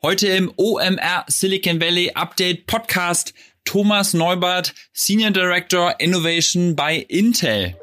Heute im OMR Silicon Valley Update Podcast Thomas Neubert, Senior Director Innovation bei Intel.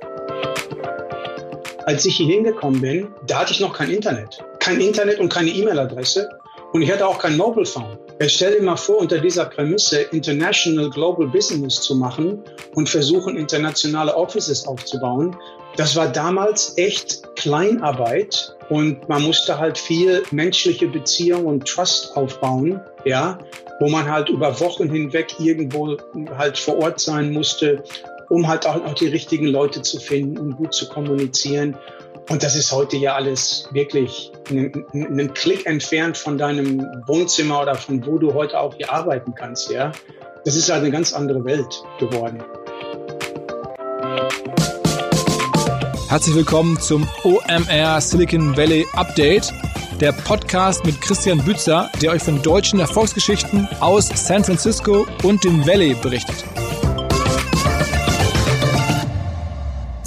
Als ich hier hingekommen bin, da hatte ich noch kein Internet. Kein Internet und keine E-Mail-Adresse. Und ich hatte auch kein Mobile Phone. Jetzt stell dir mal vor, unter dieser Prämisse International Global Business zu machen und versuchen, internationale Offices aufzubauen. Das war damals echt Kleinarbeit und man musste halt viel menschliche Beziehung und Trust aufbauen, ja, wo man halt über Wochen hinweg irgendwo halt vor Ort sein musste, um halt auch, auch die richtigen Leute zu finden und gut zu kommunizieren. Und das ist heute ja alles wirklich einen, Klick entfernt von deinem Wohnzimmer oder von wo du heute auch hier arbeiten kannst, ja. Das ist halt eine ganz andere Welt geworden. Herzlich willkommen zum OMR Silicon Valley Update, der Podcast mit Christian Bützer, der euch von deutschen Erfolgsgeschichten aus San Francisco und dem Valley berichtet.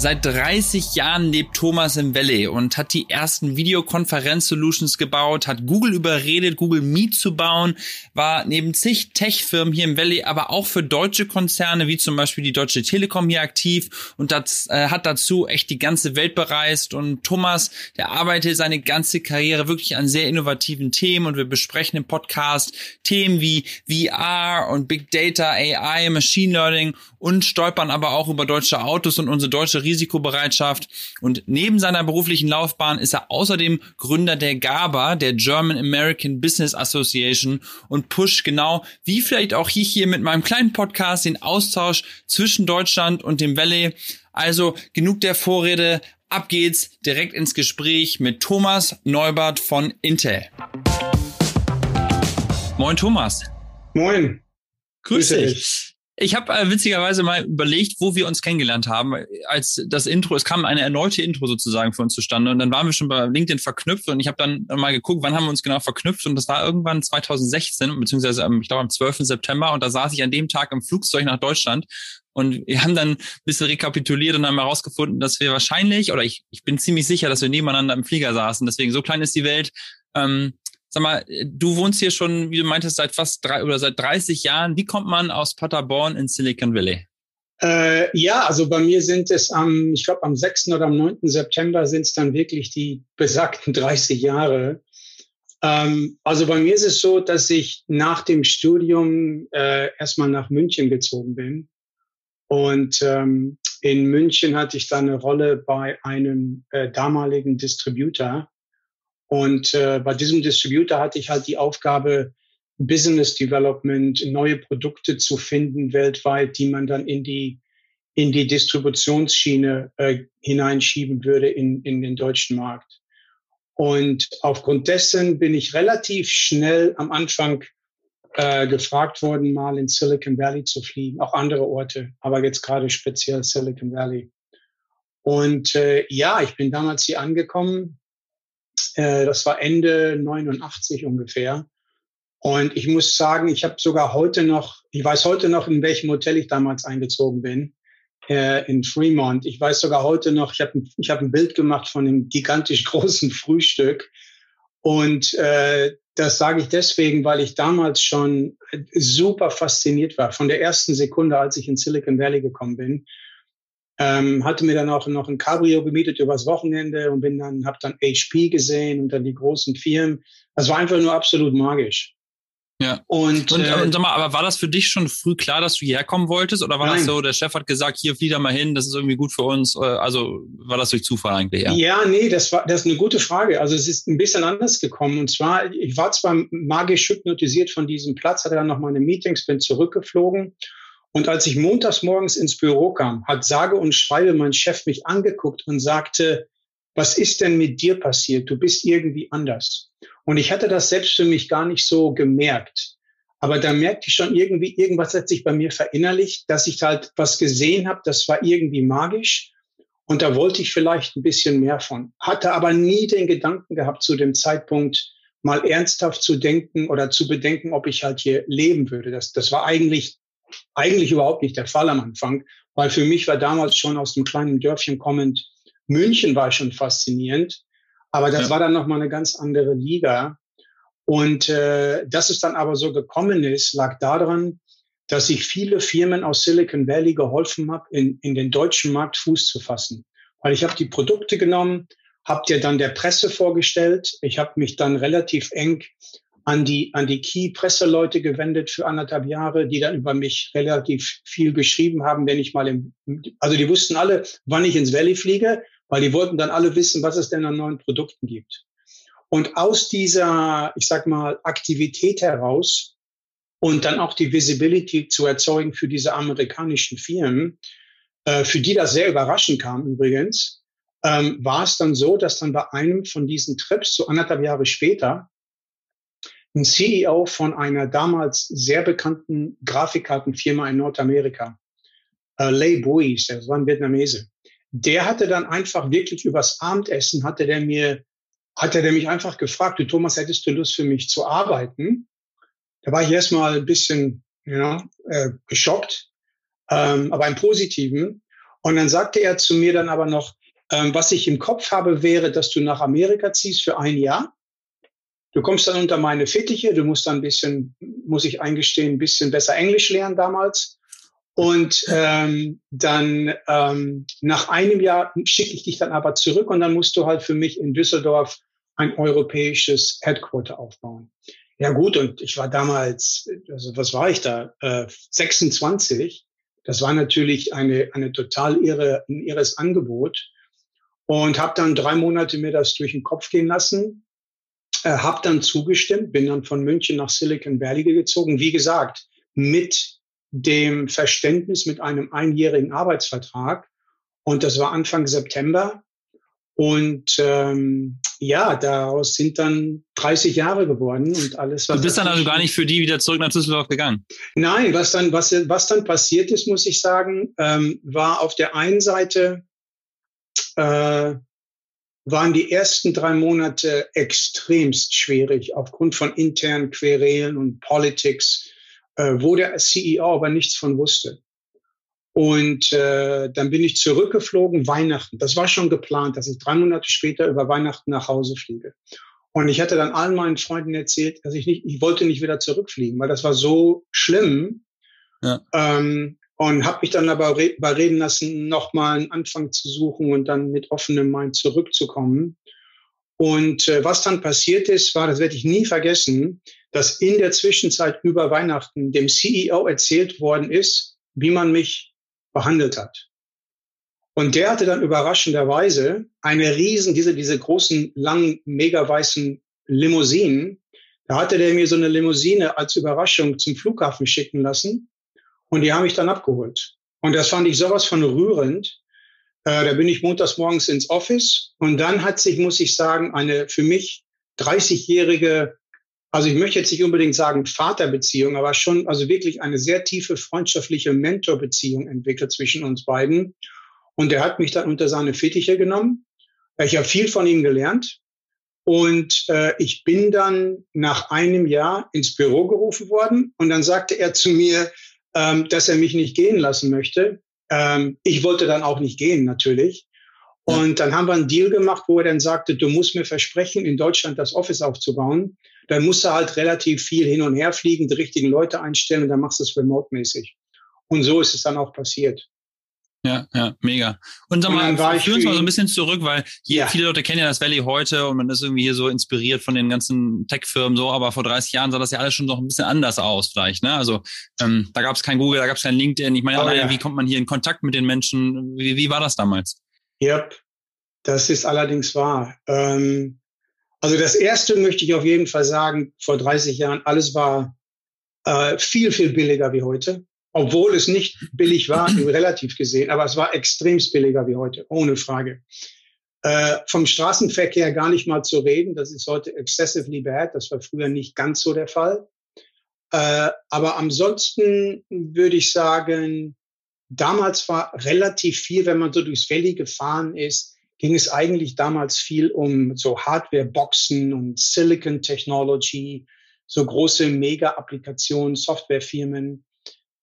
Seit 30 Jahren lebt Thomas im Valley und hat die ersten Videokonferenz-Solutions gebaut, hat Google überredet, Google Meet zu bauen, war neben zig Tech-Firmen hier im Valley, aber auch für deutsche Konzerne wie zum Beispiel die Deutsche Telekom hier aktiv und das, äh, hat dazu echt die ganze Welt bereist. Und Thomas, der arbeitet seine ganze Karriere wirklich an sehr innovativen Themen und wir besprechen im Podcast Themen wie VR und Big Data, AI, Machine Learning und stolpern aber auch über deutsche Autos und unsere deutsche Risikobereitschaft. Und neben seiner beruflichen Laufbahn ist er außerdem Gründer der GABA, der German American Business Association und pusht genau, wie vielleicht auch ich hier mit meinem kleinen Podcast, den Austausch zwischen Deutschland und dem Valley. Also genug der Vorrede. Ab geht's direkt ins Gespräch mit Thomas Neubert von Intel. Moin Thomas. Moin. Grüß, Grüß dich. Ich habe äh, witzigerweise mal überlegt, wo wir uns kennengelernt haben, als das Intro, es kam eine erneute Intro sozusagen für uns zustande und dann waren wir schon bei LinkedIn verknüpft und ich habe dann mal geguckt, wann haben wir uns genau verknüpft und das war irgendwann 2016, beziehungsweise ich glaube am 12. September und da saß ich an dem Tag im Flugzeug nach Deutschland und wir haben dann ein bisschen rekapituliert und haben herausgefunden, dass wir wahrscheinlich, oder ich, ich bin ziemlich sicher, dass wir nebeneinander im Flieger saßen, deswegen so klein ist die Welt, ähm, Sag mal, du wohnst hier schon, wie du meintest, seit fast drei oder seit 30 Jahren. Wie kommt man aus Paderborn in Silicon Valley? Äh, ja, also bei mir sind es am, ich glaube am 6. oder am 9. September sind es dann wirklich die besagten 30 Jahre. Ähm, also bei mir ist es so, dass ich nach dem Studium äh, erstmal nach München gezogen bin. Und ähm, in München hatte ich dann eine Rolle bei einem äh, damaligen Distributor, und äh, bei diesem Distributor hatte ich halt die Aufgabe, Business Development, neue Produkte zu finden weltweit, die man dann in die in die Distributionsschiene äh, hineinschieben würde in, in den deutschen Markt. Und aufgrund dessen bin ich relativ schnell am Anfang äh, gefragt worden, mal in Silicon Valley zu fliegen, auch andere Orte, aber jetzt gerade speziell Silicon Valley. Und äh, ja, ich bin damals hier angekommen, äh, das war Ende 89 ungefähr. Und ich muss sagen, ich habe sogar heute noch, ich weiß heute noch, in welchem Hotel ich damals eingezogen bin, äh, in Fremont. Ich weiß sogar heute noch, ich habe ich hab ein Bild gemacht von einem gigantisch großen Frühstück. Und äh, das sage ich deswegen, weil ich damals schon super fasziniert war. Von der ersten Sekunde, als ich in Silicon Valley gekommen bin, ähm, hatte mir dann auch noch ein Cabrio gemietet übers Wochenende und bin dann, habe dann HP gesehen und dann die großen Firmen. Das war einfach nur absolut magisch. Ja. Und, und, äh, und sag mal, aber war das für dich schon früh klar, dass du hierher kommen wolltest? Oder war nein. das so, der Chef hat gesagt, hier flieh da mal hin, das ist irgendwie gut für uns? Äh, also war das durch Zufall eigentlich? Ja, ja nee, das war das ist eine gute Frage. Also es ist ein bisschen anders gekommen. Und zwar, ich war zwar magisch hypnotisiert von diesem Platz, hatte dann noch meine Meetings, bin zurückgeflogen und als ich montags morgens ins Büro kam, hat sage und schreibe mein Chef mich angeguckt und sagte, was ist denn mit dir passiert? Du bist irgendwie anders. Und ich hatte das selbst für mich gar nicht so gemerkt. Aber da merkte ich schon irgendwie, irgendwas hat sich bei mir verinnerlicht, dass ich halt was gesehen habe, das war irgendwie magisch. Und da wollte ich vielleicht ein bisschen mehr von. Hatte aber nie den Gedanken gehabt zu dem Zeitpunkt, mal ernsthaft zu denken oder zu bedenken, ob ich halt hier leben würde. Das, das war eigentlich eigentlich überhaupt nicht der Fall am Anfang, weil für mich war damals schon aus dem kleinen Dörfchen kommend, München war schon faszinierend, aber das ja. war dann nochmal eine ganz andere Liga. Und äh, dass es dann aber so gekommen ist, lag daran, dass ich viele Firmen aus Silicon Valley geholfen habe, in, in den deutschen Markt Fuß zu fassen. Weil ich habe die Produkte genommen, habe dir dann der Presse vorgestellt. Ich habe mich dann relativ eng an die, an die Key-Presseleute gewendet für anderthalb Jahre, die dann über mich relativ viel geschrieben haben, wenn ich mal im, also die wussten alle, wann ich ins Valley fliege, weil die wollten dann alle wissen, was es denn an neuen Produkten gibt. Und aus dieser, ich sag mal, Aktivität heraus und dann auch die Visibility zu erzeugen für diese amerikanischen Firmen, äh, für die das sehr überraschend kam übrigens, ähm, war es dann so, dass dann bei einem von diesen Trips, so anderthalb Jahre später, ein CEO von einer damals sehr bekannten Grafikkartenfirma in Nordamerika, äh, Lei Bui, das war ein Vietnamese, der hatte dann einfach wirklich übers Abendessen, hatte der mir hat er mich einfach gefragt, du Thomas, hättest du Lust für mich zu arbeiten? Da war ich erstmal ein bisschen know, äh, geschockt, ähm, aber im Positiven. Und dann sagte er zu mir dann aber noch, ähm, was ich im Kopf habe, wäre, dass du nach Amerika ziehst für ein Jahr. Du kommst dann unter meine Fittiche, du musst dann ein bisschen, muss ich eingestehen, ein bisschen besser Englisch lernen damals. Und ähm, dann ähm, nach einem Jahr schicke ich dich dann aber zurück und dann musst du halt für mich in Düsseldorf ein europäisches Headquarter aufbauen. Ja gut, und ich war damals, also was war ich da, äh, 26. Das war natürlich eine, eine total irre, ein irres Angebot. Und habe dann drei Monate mir das durch den Kopf gehen lassen, äh, habe dann zugestimmt, bin dann von München nach Silicon Valley gezogen. Wie gesagt, mit dem Verständnis mit einem einjährigen Arbeitsvertrag. Und das war Anfang September. Und ähm, ja, daraus sind dann 30 Jahre geworden und alles. Was du bist dann also gar nicht für die wieder zurück nach Düsseldorf gegangen? Nein, was dann, was, was dann passiert ist, muss ich sagen, ähm, war auf der einen Seite äh, waren die ersten drei Monate extremst schwierig aufgrund von internen Querelen und Politics, äh, wo der CEO aber nichts von wusste. Und äh, dann bin ich zurückgeflogen, Weihnachten. Das war schon geplant, dass ich drei Monate später über Weihnachten nach Hause fliege. Und ich hatte dann allen meinen Freunden erzählt, dass ich nicht, ich wollte nicht wieder zurückfliegen, weil das war so schlimm. Ja. Ähm, und habe mich dann aber überreden lassen, nochmal einen Anfang zu suchen und dann mit offenem Mind zurückzukommen. Und äh, was dann passiert ist, war, das werde ich nie vergessen, dass in der Zwischenzeit über Weihnachten dem CEO erzählt worden ist, wie man mich behandelt hat. Und der hatte dann überraschenderweise eine riesen, diese, diese großen, langen, mega weißen Limousinen. Da hatte der mir so eine Limousine als Überraschung zum Flughafen schicken lassen. Und die haben mich dann abgeholt. Und das fand ich sowas von rührend. Äh, da bin ich montags morgens ins Office. Und dann hat sich, muss ich sagen, eine für mich 30-jährige also ich möchte jetzt nicht unbedingt sagen Vaterbeziehung, aber schon also wirklich eine sehr tiefe freundschaftliche Mentorbeziehung entwickelt zwischen uns beiden. Und er hat mich dann unter seine Fittiche genommen. Ich habe viel von ihm gelernt. Und äh, ich bin dann nach einem Jahr ins Büro gerufen worden. Und dann sagte er zu mir, ähm, dass er mich nicht gehen lassen möchte. Ähm, ich wollte dann auch nicht gehen, natürlich. Und dann haben wir einen Deal gemacht, wo er dann sagte, du musst mir versprechen, in Deutschland das Office aufzubauen dann musst du halt relativ viel hin und her fliegen, die richtigen Leute einstellen und dann machst du es remote-mäßig. Und so ist es dann auch passiert. Ja, ja, mega. Und sag mal, führ uns mal so ein bisschen zurück, weil hier, ja. viele Leute kennen ja das Valley heute und man ist irgendwie hier so inspiriert von den ganzen Tech-Firmen so, aber vor 30 Jahren sah das ja alles schon noch ein bisschen anders aus vielleicht. Ne? Also ähm, da gab es kein Google, da gab es kein LinkedIn. Ich meine, oh, ja. wie kommt man hier in Kontakt mit den Menschen? Wie, wie war das damals? Yep, das ist allerdings wahr. Ähm, also das erste möchte ich auf jeden Fall sagen, vor 30 Jahren, alles war äh, viel, viel billiger wie heute. Obwohl es nicht billig war, relativ gesehen, aber es war extremst billiger wie heute, ohne Frage. Äh, vom Straßenverkehr gar nicht mal zu reden, das ist heute excessively bad, das war früher nicht ganz so der Fall. Äh, aber ansonsten würde ich sagen, damals war relativ viel, wenn man so durchs Valley gefahren ist, ging es eigentlich damals viel um so Hardware-Boxen und Silicon Technology, so große Mega-Applikationen, Softwarefirmen.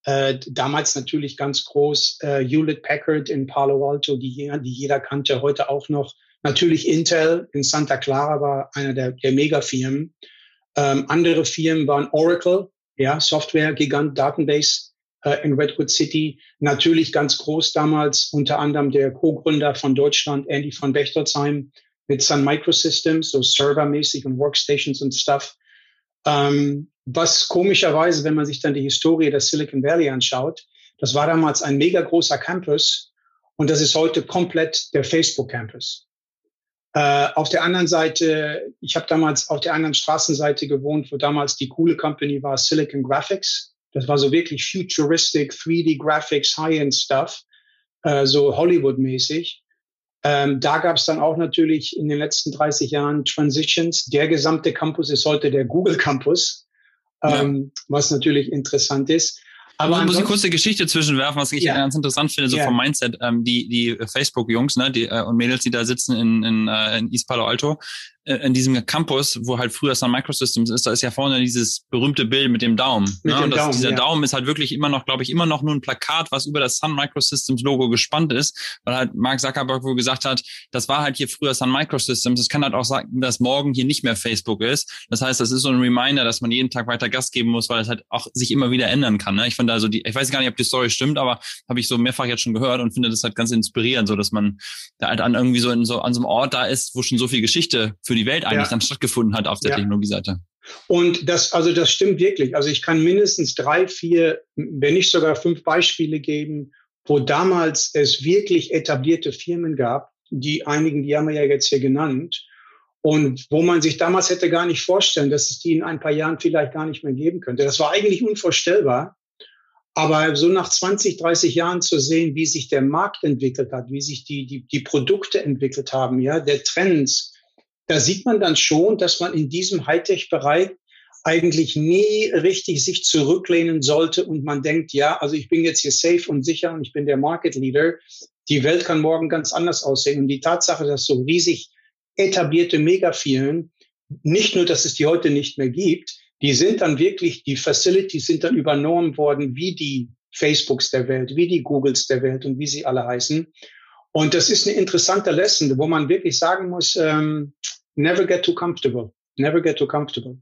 Äh, damals natürlich ganz groß äh, Hewlett Packard in Palo Alto, die, die jeder kannte, heute auch noch. Natürlich Intel in Santa Clara war einer der, der Megafirmen. Ähm, andere Firmen waren Oracle, ja, Software-Gigant, Database äh, in Redwood City. Natürlich ganz groß damals, unter anderem der Co-Gründer von Deutschland, Andy von Bechtersheim, mit Sun Microsystems, so servermäßig und Workstations und Stuff. Ähm, was komischerweise, wenn man sich dann die Historie der Silicon Valley anschaut, das war damals ein mega großer Campus und das ist heute komplett der Facebook Campus. Äh, auf der anderen Seite, ich habe damals auf der anderen Straßenseite gewohnt, wo damals die coole Company war, Silicon Graphics. Das war so wirklich futuristic, 3D Graphics, High-End Stuff, äh, so Hollywood-mäßig. Ähm, da gab es dann auch natürlich in den letzten 30 Jahren Transitions. Der gesamte Campus ist heute der Google Campus, ähm, ja. was natürlich interessant ist. Aber muss ich kurz eine Geschichte zwischenwerfen, was ich ja. ganz interessant finde, so ja. vom Mindset. Ähm, die die Facebook-Jungs ne, die, äh, und Mädels, die da sitzen in, in, äh, in East Palo Alto, in diesem Campus, wo halt früher Sun Microsystems ist, da ist ja vorne dieses berühmte Bild mit dem Daumen. Mit ne? dem und das, Daumen, dieser ja. Daumen ist halt wirklich immer noch, glaube ich, immer noch nur ein Plakat, was über das Sun Microsystems Logo gespannt ist, weil halt Mark Zuckerberg wohl gesagt hat, das war halt hier früher Sun Microsystems. Es kann halt auch sagen, dass morgen hier nicht mehr Facebook ist. Das heißt, das ist so ein Reminder, dass man jeden Tag weiter Gas geben muss, weil es halt auch sich immer wieder ändern kann. Ne? Ich finde also die, ich weiß gar nicht, ob die Story stimmt, aber habe ich so mehrfach jetzt schon gehört und finde das halt ganz inspirierend, so dass man da halt an irgendwie so in so an so einem Ort da ist, wo schon so viel Geschichte für die Welt eigentlich ja. dann stattgefunden hat auf der ja. Technologieseite. Und das, also das stimmt wirklich. Also ich kann mindestens drei, vier, wenn nicht sogar fünf Beispiele geben, wo damals es wirklich etablierte Firmen gab, die einigen, die haben wir ja jetzt hier genannt, und wo man sich damals hätte gar nicht vorstellen, dass es die in ein paar Jahren vielleicht gar nicht mehr geben könnte. Das war eigentlich unvorstellbar. Aber so nach 20, 30 Jahren zu sehen, wie sich der Markt entwickelt hat, wie sich die, die, die Produkte entwickelt haben, ja, der Trends, da sieht man dann schon, dass man in diesem Hightech-Bereich eigentlich nie richtig sich zurücklehnen sollte und man denkt, ja, also ich bin jetzt hier safe und sicher und ich bin der Market Leader. Die Welt kann morgen ganz anders aussehen. Und die Tatsache, dass so riesig etablierte Megafirmen, nicht nur, dass es die heute nicht mehr gibt, die sind dann wirklich, die Facilities sind dann übernommen worden, wie die Facebooks der Welt, wie die Googles der Welt und wie sie alle heißen. Und das ist eine interessante Lesson, wo man wirklich sagen muss, ähm, never get too comfortable. Never get too comfortable.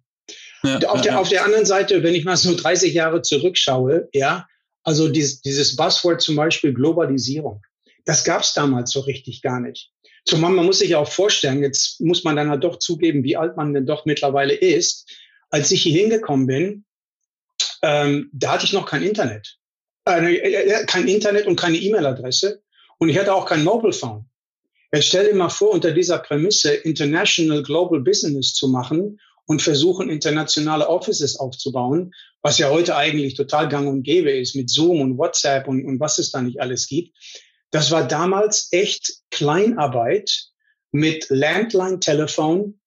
Ja, auf, der, ja. auf der anderen Seite, wenn ich mal so 30 Jahre zurückschaue, ja, also dieses, dieses Buzzword zum Beispiel Globalisierung, das gab es damals so richtig gar nicht. Zumal man muss sich auch vorstellen, jetzt muss man dann halt doch zugeben, wie alt man denn doch mittlerweile ist. Als ich hier hingekommen bin, ähm, da hatte ich noch kein Internet. Äh, äh, kein Internet und keine E-Mail-Adresse. Und ich hatte auch kein Mobile Phone. Jetzt stell dir mal vor, unter dieser Prämisse International Global Business zu machen und versuchen, internationale Offices aufzubauen, was ja heute eigentlich total gang und gäbe ist mit Zoom und WhatsApp und, und was es da nicht alles gibt. Das war damals echt Kleinarbeit mit Landline-Telefon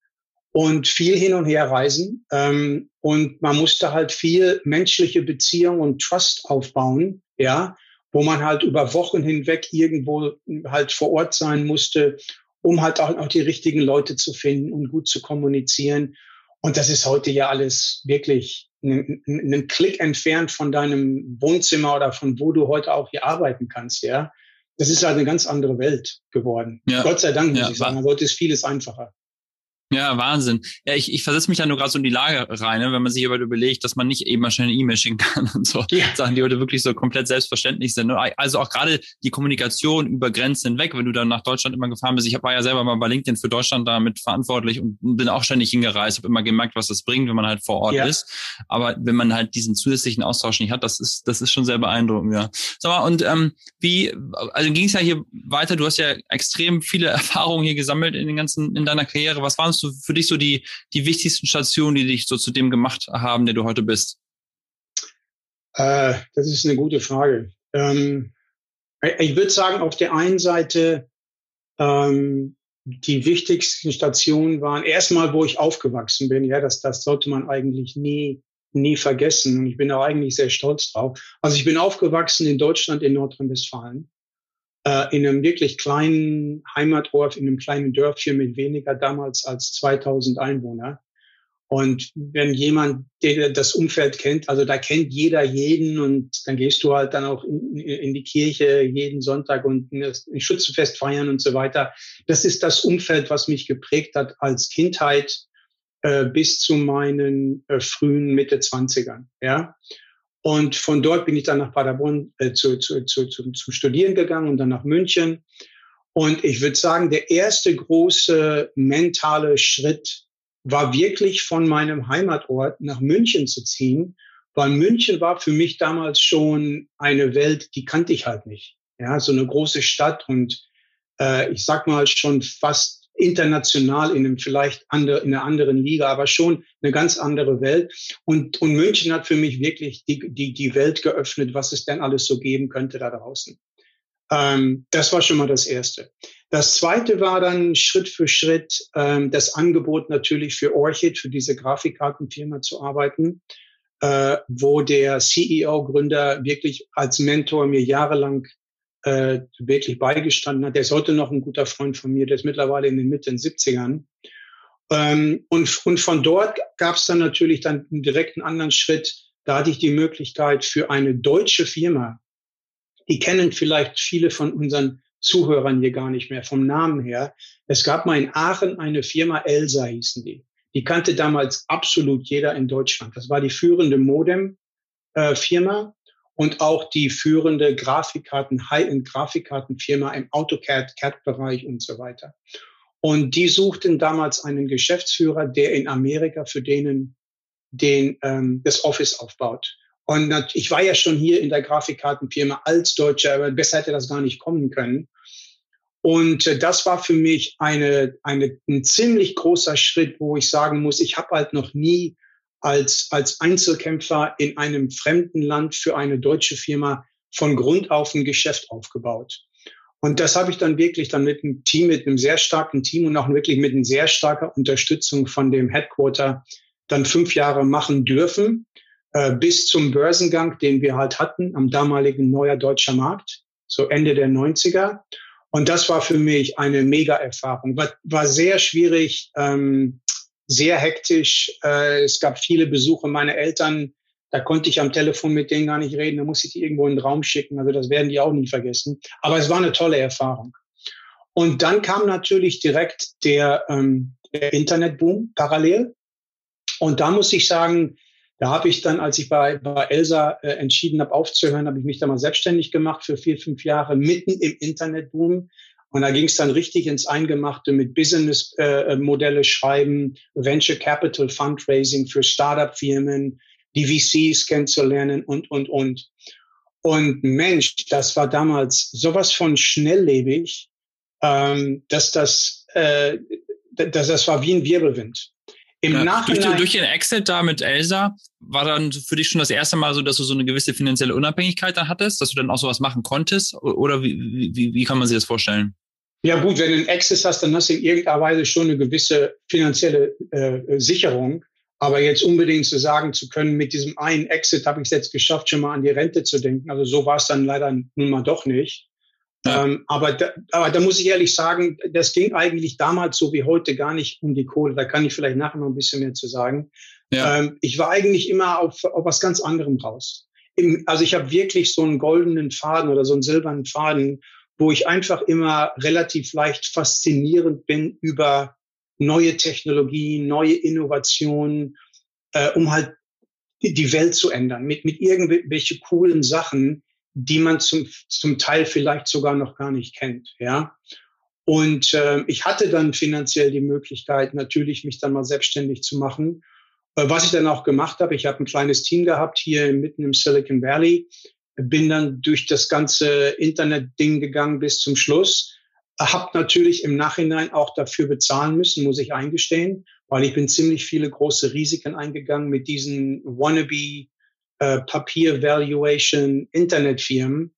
und viel hin und her reisen. Ähm, und man musste halt viel menschliche Beziehung und Trust aufbauen, ja, wo man halt über Wochen hinweg irgendwo halt vor Ort sein musste, um halt auch, auch die richtigen Leute zu finden und gut zu kommunizieren. Und das ist heute ja alles wirklich einen Klick entfernt von deinem Wohnzimmer oder von wo du heute auch hier arbeiten kannst, ja. Das ist halt eine ganz andere Welt geworden. Ja. Gott sei Dank, muss ja, ich sagen. Heute ist vieles einfacher. Ja, Wahnsinn. Ja, ich, ich versetze mich da nur gerade so in die Lage rein, ne, wenn man sich aber überlegt, dass man nicht eben mal schnell eine E-Mail schicken kann und so. Ja. Sachen, die heute wirklich so komplett selbstverständlich sind. Ne? Also auch gerade die Kommunikation über Grenzen hinweg, wenn du dann nach Deutschland immer gefahren bist. Ich war ja selber mal bei LinkedIn für Deutschland damit verantwortlich und bin auch ständig hingereist, habe immer gemerkt, was das bringt, wenn man halt vor Ort ja. ist. Aber wenn man halt diesen zusätzlichen Austausch nicht hat, das ist, das ist schon sehr beeindruckend, ja. Sag mal, und ähm, wie, also ging es ja hier weiter, du hast ja extrem viele Erfahrungen hier gesammelt in den ganzen, in deiner Karriere. Was waren so für dich so die, die wichtigsten Stationen, die dich so zu dem gemacht haben, der du heute bist? Äh, das ist eine gute Frage. Ähm, ich würde sagen, auf der einen Seite ähm, die wichtigsten Stationen waren erstmal, wo ich aufgewachsen bin. Ja, das, das sollte man eigentlich nie, nie vergessen. Und ich bin auch eigentlich sehr stolz drauf. Also ich bin aufgewachsen in Deutschland, in Nordrhein-Westfalen äh, in einem wirklich kleinen Heimatdorf, in einem kleinen Dörfchen mit weniger damals als 2000 Einwohner. Und wenn jemand das Umfeld kennt, also da kennt jeder jeden und dann gehst du halt dann auch in, in die Kirche jeden Sonntag und ein Schützenfest feiern und so weiter. Das ist das Umfeld, was mich geprägt hat als Kindheit äh, bis zu meinen äh, frühen Mitte 20ern. Ja? Und von dort bin ich dann nach Paderborn äh, zu, zu, zu, zu, zum Studieren gegangen und dann nach München. Und ich würde sagen, der erste große mentale Schritt war wirklich von meinem Heimatort nach München zu ziehen, weil München war für mich damals schon eine Welt, die kannte ich halt nicht. Ja, so eine große Stadt und äh, ich sag mal schon fast international in einem vielleicht andere, in einer anderen Liga, aber schon eine ganz andere Welt. Und, und München hat für mich wirklich die, die, die Welt geöffnet, was es denn alles so geben könnte da draußen. Ähm, das war schon mal das Erste. Das Zweite war dann Schritt für Schritt ähm, das Angebot natürlich für Orchid, für diese Grafikkartenfirma zu arbeiten, äh, wo der CEO-Gründer wirklich als Mentor mir jahrelang äh, wirklich beigestanden hat. Der ist heute noch ein guter Freund von mir, der ist mittlerweile in den Mitte 70ern. Ähm, und, und von dort gab es dann natürlich dann einen direkten anderen Schritt. Da hatte ich die Möglichkeit für eine deutsche Firma, die kennen vielleicht viele von unseren Zuhörern hier gar nicht mehr vom Namen her. Es gab mal in Aachen eine Firma Elsa hießen die. Die kannte damals absolut jeder in Deutschland. Das war die führende Modem-Firma und auch die führende Grafikkarten, High-End-Grafikkartenfirma im AutoCAD-CAD-Bereich und so weiter. Und die suchten damals einen Geschäftsführer, der in Amerika für denen den, ähm, das Office aufbaut. Und ich war ja schon hier in der Grafikkartenfirma als Deutscher, aber besser hätte das gar nicht kommen können. Und äh, das war für mich eine, eine, ein ziemlich großer Schritt, wo ich sagen muss, ich habe halt noch nie als, als Einzelkämpfer in einem fremden Land für eine deutsche Firma von Grund auf ein Geschäft aufgebaut. Und das habe ich dann wirklich dann mit einem Team, mit einem sehr starken Team und auch wirklich mit einer sehr starker Unterstützung von dem Headquarter dann fünf Jahre machen dürfen, äh, bis zum Börsengang, den wir halt hatten am damaligen Neuer Deutscher Markt, so Ende der 90er. Und das war für mich eine Mega-Erfahrung. War, war sehr schwierig, ähm, sehr hektisch. Äh, es gab viele Besuche meiner Eltern. Da konnte ich am Telefon mit denen gar nicht reden. Da musste ich die irgendwo in den Raum schicken. Also das werden die auch nie vergessen. Aber es war eine tolle Erfahrung. Und dann kam natürlich direkt der, ähm, der Internetboom parallel. Und da muss ich sagen, da habe ich dann, als ich bei, bei Elsa äh, entschieden habe aufzuhören, habe ich mich da mal selbstständig gemacht für vier, fünf Jahre mitten im Internetboom. Und da ging es dann richtig ins Eingemachte mit Business-Modelle äh, schreiben, Venture Capital Fundraising für Startup-Firmen, die VCs kennenzulernen und, und, und. Und Mensch, das war damals sowas von schnelllebig, ähm, dass das, äh, dass das war wie ein Wirbelwind. Im ja, Nachhinein, durch, durch den Exit da mit Elsa war dann für dich schon das erste Mal so, dass du so eine gewisse finanzielle Unabhängigkeit dann hattest, dass du dann auch sowas machen konntest? Oder wie, wie, wie kann man sich das vorstellen? Ja gut, wenn du einen Exit hast, dann hast du in irgendeiner Weise schon eine gewisse finanzielle äh, Sicherung. Aber jetzt unbedingt zu sagen zu können, mit diesem einen Exit habe ich es jetzt geschafft, schon mal an die Rente zu denken. Also so war es dann leider nun mal doch nicht. Ähm, aber, da, aber da muss ich ehrlich sagen, das ging eigentlich damals so wie heute gar nicht um die Kohle. Da kann ich vielleicht nachher noch ein bisschen mehr zu sagen. Ja. Ähm, ich war eigentlich immer auf, auf was ganz anderem raus. Im, also ich habe wirklich so einen goldenen Faden oder so einen silbernen Faden, wo ich einfach immer relativ leicht faszinierend bin über neue Technologien, neue Innovationen, äh, um halt die Welt zu ändern mit, mit irgendwelche coolen Sachen, die man zum, zum Teil vielleicht sogar noch gar nicht kennt, ja. Und äh, ich hatte dann finanziell die Möglichkeit, natürlich mich dann mal selbstständig zu machen. Äh, was ich dann auch gemacht habe, ich habe ein kleines Team gehabt hier mitten im Silicon Valley, bin dann durch das ganze Internet-Ding gegangen bis zum Schluss. Hab natürlich im Nachhinein auch dafür bezahlen müssen, muss ich eingestehen, weil ich bin ziemlich viele große Risiken eingegangen mit diesen wannabe äh, Papier-Valuation Internetfirmen.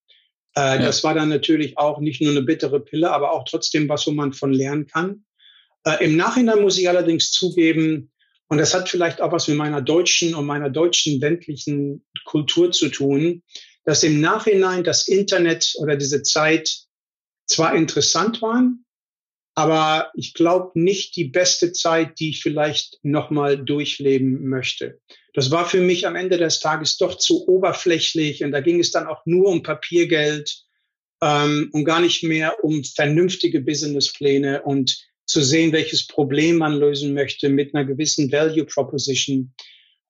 Äh, ja. Das war dann natürlich auch nicht nur eine bittere Pille, aber auch trotzdem was, wo man von lernen kann. Äh, Im Nachhinein muss ich allerdings zugeben, und das hat vielleicht auch was mit meiner deutschen und meiner deutschen ländlichen Kultur zu tun, dass im Nachhinein das Internet oder diese Zeit zwar interessant waren, aber ich glaube nicht die beste Zeit, die ich vielleicht nochmal durchleben möchte. Das war für mich am Ende des Tages doch zu oberflächlich und da ging es dann auch nur um Papiergeld ähm, und gar nicht mehr um vernünftige Businesspläne und zu sehen, welches Problem man lösen möchte mit einer gewissen Value Proposition.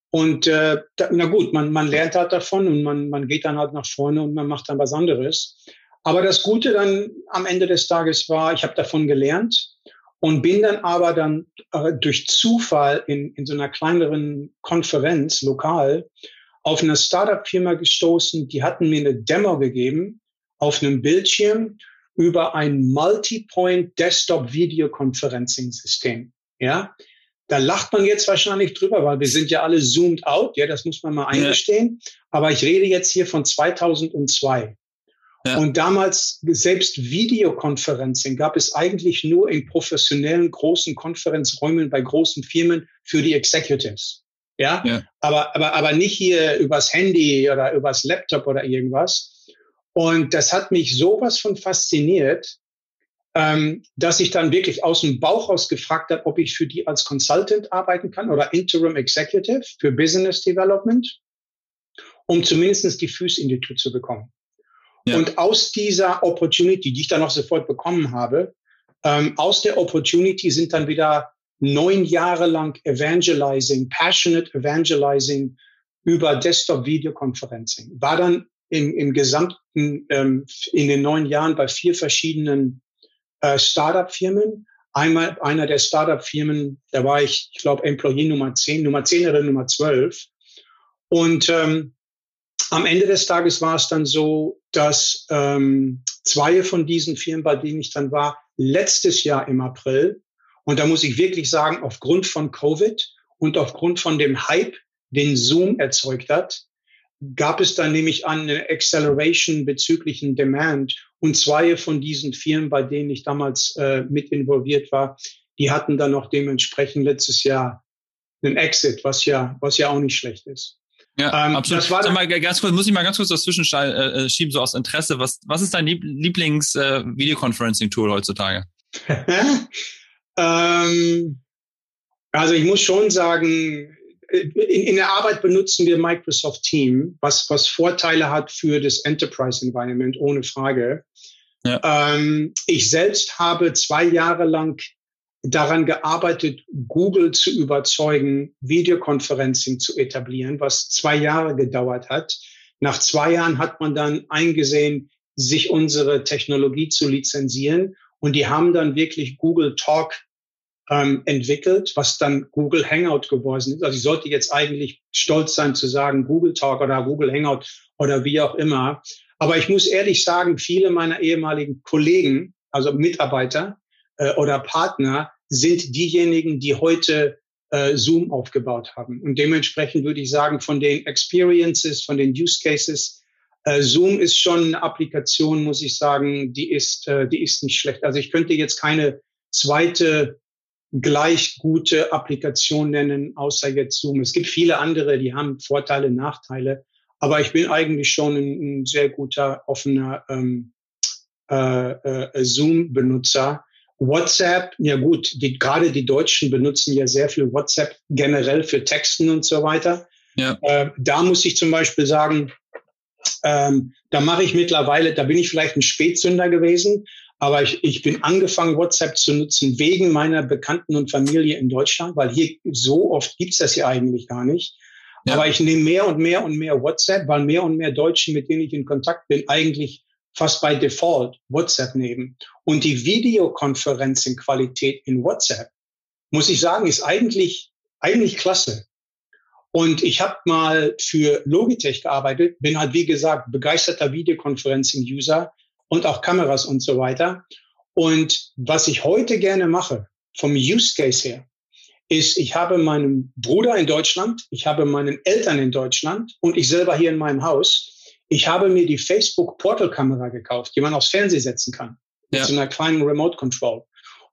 Und äh, da, na gut, man, man lernt halt davon und man, man geht dann halt nach vorne und man macht dann was anderes. Aber das Gute dann am Ende des Tages war, ich habe davon gelernt und bin dann aber dann äh, durch Zufall in, in so einer kleineren Konferenz lokal auf eine Startup-Firma gestoßen, die hatten mir eine Demo gegeben auf einem Bildschirm über ein Multi-Point Desktop Video Conferencing System. Ja, da lacht man jetzt wahrscheinlich drüber, weil wir sind ja alle zoomed out. Ja, das muss man mal eingestehen. Ja. Aber ich rede jetzt hier von 2002. Ja. Und damals, selbst Videokonferencing gab es eigentlich nur in professionellen großen Konferenzräumen bei großen Firmen für die Executives. Ja, ja. Aber, aber, aber nicht hier übers Handy oder übers Laptop oder irgendwas. Und das hat mich sowas von fasziniert, ähm, dass ich dann wirklich aus dem Bauch aus gefragt habe, ob ich für die als Consultant arbeiten kann oder Interim Executive für Business Development, um zumindest die Füße in die Tür zu bekommen. Ja. Und aus dieser Opportunity, die ich dann auch sofort bekommen habe, ähm, aus der Opportunity sind dann wieder neun Jahre lang Evangelizing, Passionate Evangelizing über Desktop Videoconferencing. War dann im, im gesamten, ähm, in den neun Jahren bei vier verschiedenen äh, Startup-Firmen. Einmal einer der Startup-Firmen, da war ich, ich glaube, Employee Nummer 10, Nummer 10 oder Nummer 12. Und ähm, am Ende des Tages war es dann so, dass ähm, zwei von diesen Firmen, bei denen ich dann war, letztes Jahr im April, und da muss ich wirklich sagen, aufgrund von Covid und aufgrund von dem Hype, den Zoom erzeugt hat, gab es dann nämlich eine Acceleration bezüglichen Demand. Und zwei von diesen Firmen, bei denen ich damals äh, mit involviert war, die hatten dann noch dementsprechend letztes Jahr einen Exit, was ja, was ja auch nicht schlecht ist. Ja, ähm, absolut. Das war Sag mal, ganz kurz, muss ich mal ganz kurz dazwischen äh, äh, schieben, so aus Interesse. Was, was ist dein Lieblings-Videoconferencing-Tool äh, heutzutage? ähm, also ich muss schon sagen, in, in, der Arbeit benutzen wir Microsoft Team, was, was Vorteile hat für das Enterprise Environment, ohne Frage. Ja. Ähm, ich selbst habe zwei Jahre lang daran gearbeitet, Google zu überzeugen, Videoconferencing zu etablieren, was zwei Jahre gedauert hat. Nach zwei Jahren hat man dann eingesehen, sich unsere Technologie zu lizenzieren. Und die haben dann wirklich Google Talk ähm, entwickelt, was dann Google Hangout geworden ist. Also ich sollte jetzt eigentlich stolz sein zu sagen Google Talk oder Google Hangout oder wie auch immer. Aber ich muss ehrlich sagen, viele meiner ehemaligen Kollegen, also Mitarbeiter, äh, oder Partner sind diejenigen, die heute äh, Zoom aufgebaut haben. Und dementsprechend würde ich sagen, von den Experiences, von den Use Cases, äh, Zoom ist schon eine Applikation, muss ich sagen, die ist, äh, die ist nicht schlecht. Also ich könnte jetzt keine zweite gleich gute Applikation nennen, außer jetzt Zoom. Es gibt viele andere, die haben Vorteile, Nachteile. Aber ich bin eigentlich schon ein, ein sehr guter, offener ähm, äh, äh, Zoom-Benutzer. WhatsApp, ja gut, die, gerade die Deutschen benutzen ja sehr viel WhatsApp generell für Texten und so weiter. Ja. Äh, da muss ich zum Beispiel sagen, ähm, da mache ich mittlerweile, da bin ich vielleicht ein Spätsünder gewesen, aber ich, ich bin angefangen, WhatsApp zu nutzen wegen meiner Bekannten und Familie in Deutschland, weil hier so oft gibt's das ja eigentlich gar nicht. Ja. Aber ich nehme mehr und mehr und mehr WhatsApp, weil mehr und mehr Deutschen, mit denen ich in Kontakt bin, eigentlich fast bei Default WhatsApp nehmen. Und die Videokonferencing-Qualität in WhatsApp, muss ich sagen, ist eigentlich, eigentlich klasse. Und ich habe mal für Logitech gearbeitet, bin halt, wie gesagt, begeisterter Videokonferencing-User und auch Kameras und so weiter. Und was ich heute gerne mache, vom Use Case her, ist, ich habe meinen Bruder in Deutschland, ich habe meinen Eltern in Deutschland und ich selber hier in meinem Haus ich habe mir die Facebook Portal Kamera gekauft, die man aufs Fernsehen setzen kann. Ja. Mit so einer kleinen Remote Control.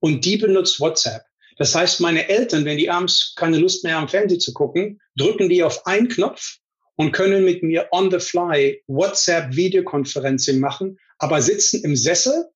Und die benutzt WhatsApp. Das heißt, meine Eltern, wenn die abends keine Lust mehr haben, Fernsehen zu gucken, drücken die auf einen Knopf und können mit mir on the fly WhatsApp Videokonferencing machen, aber sitzen im Sessel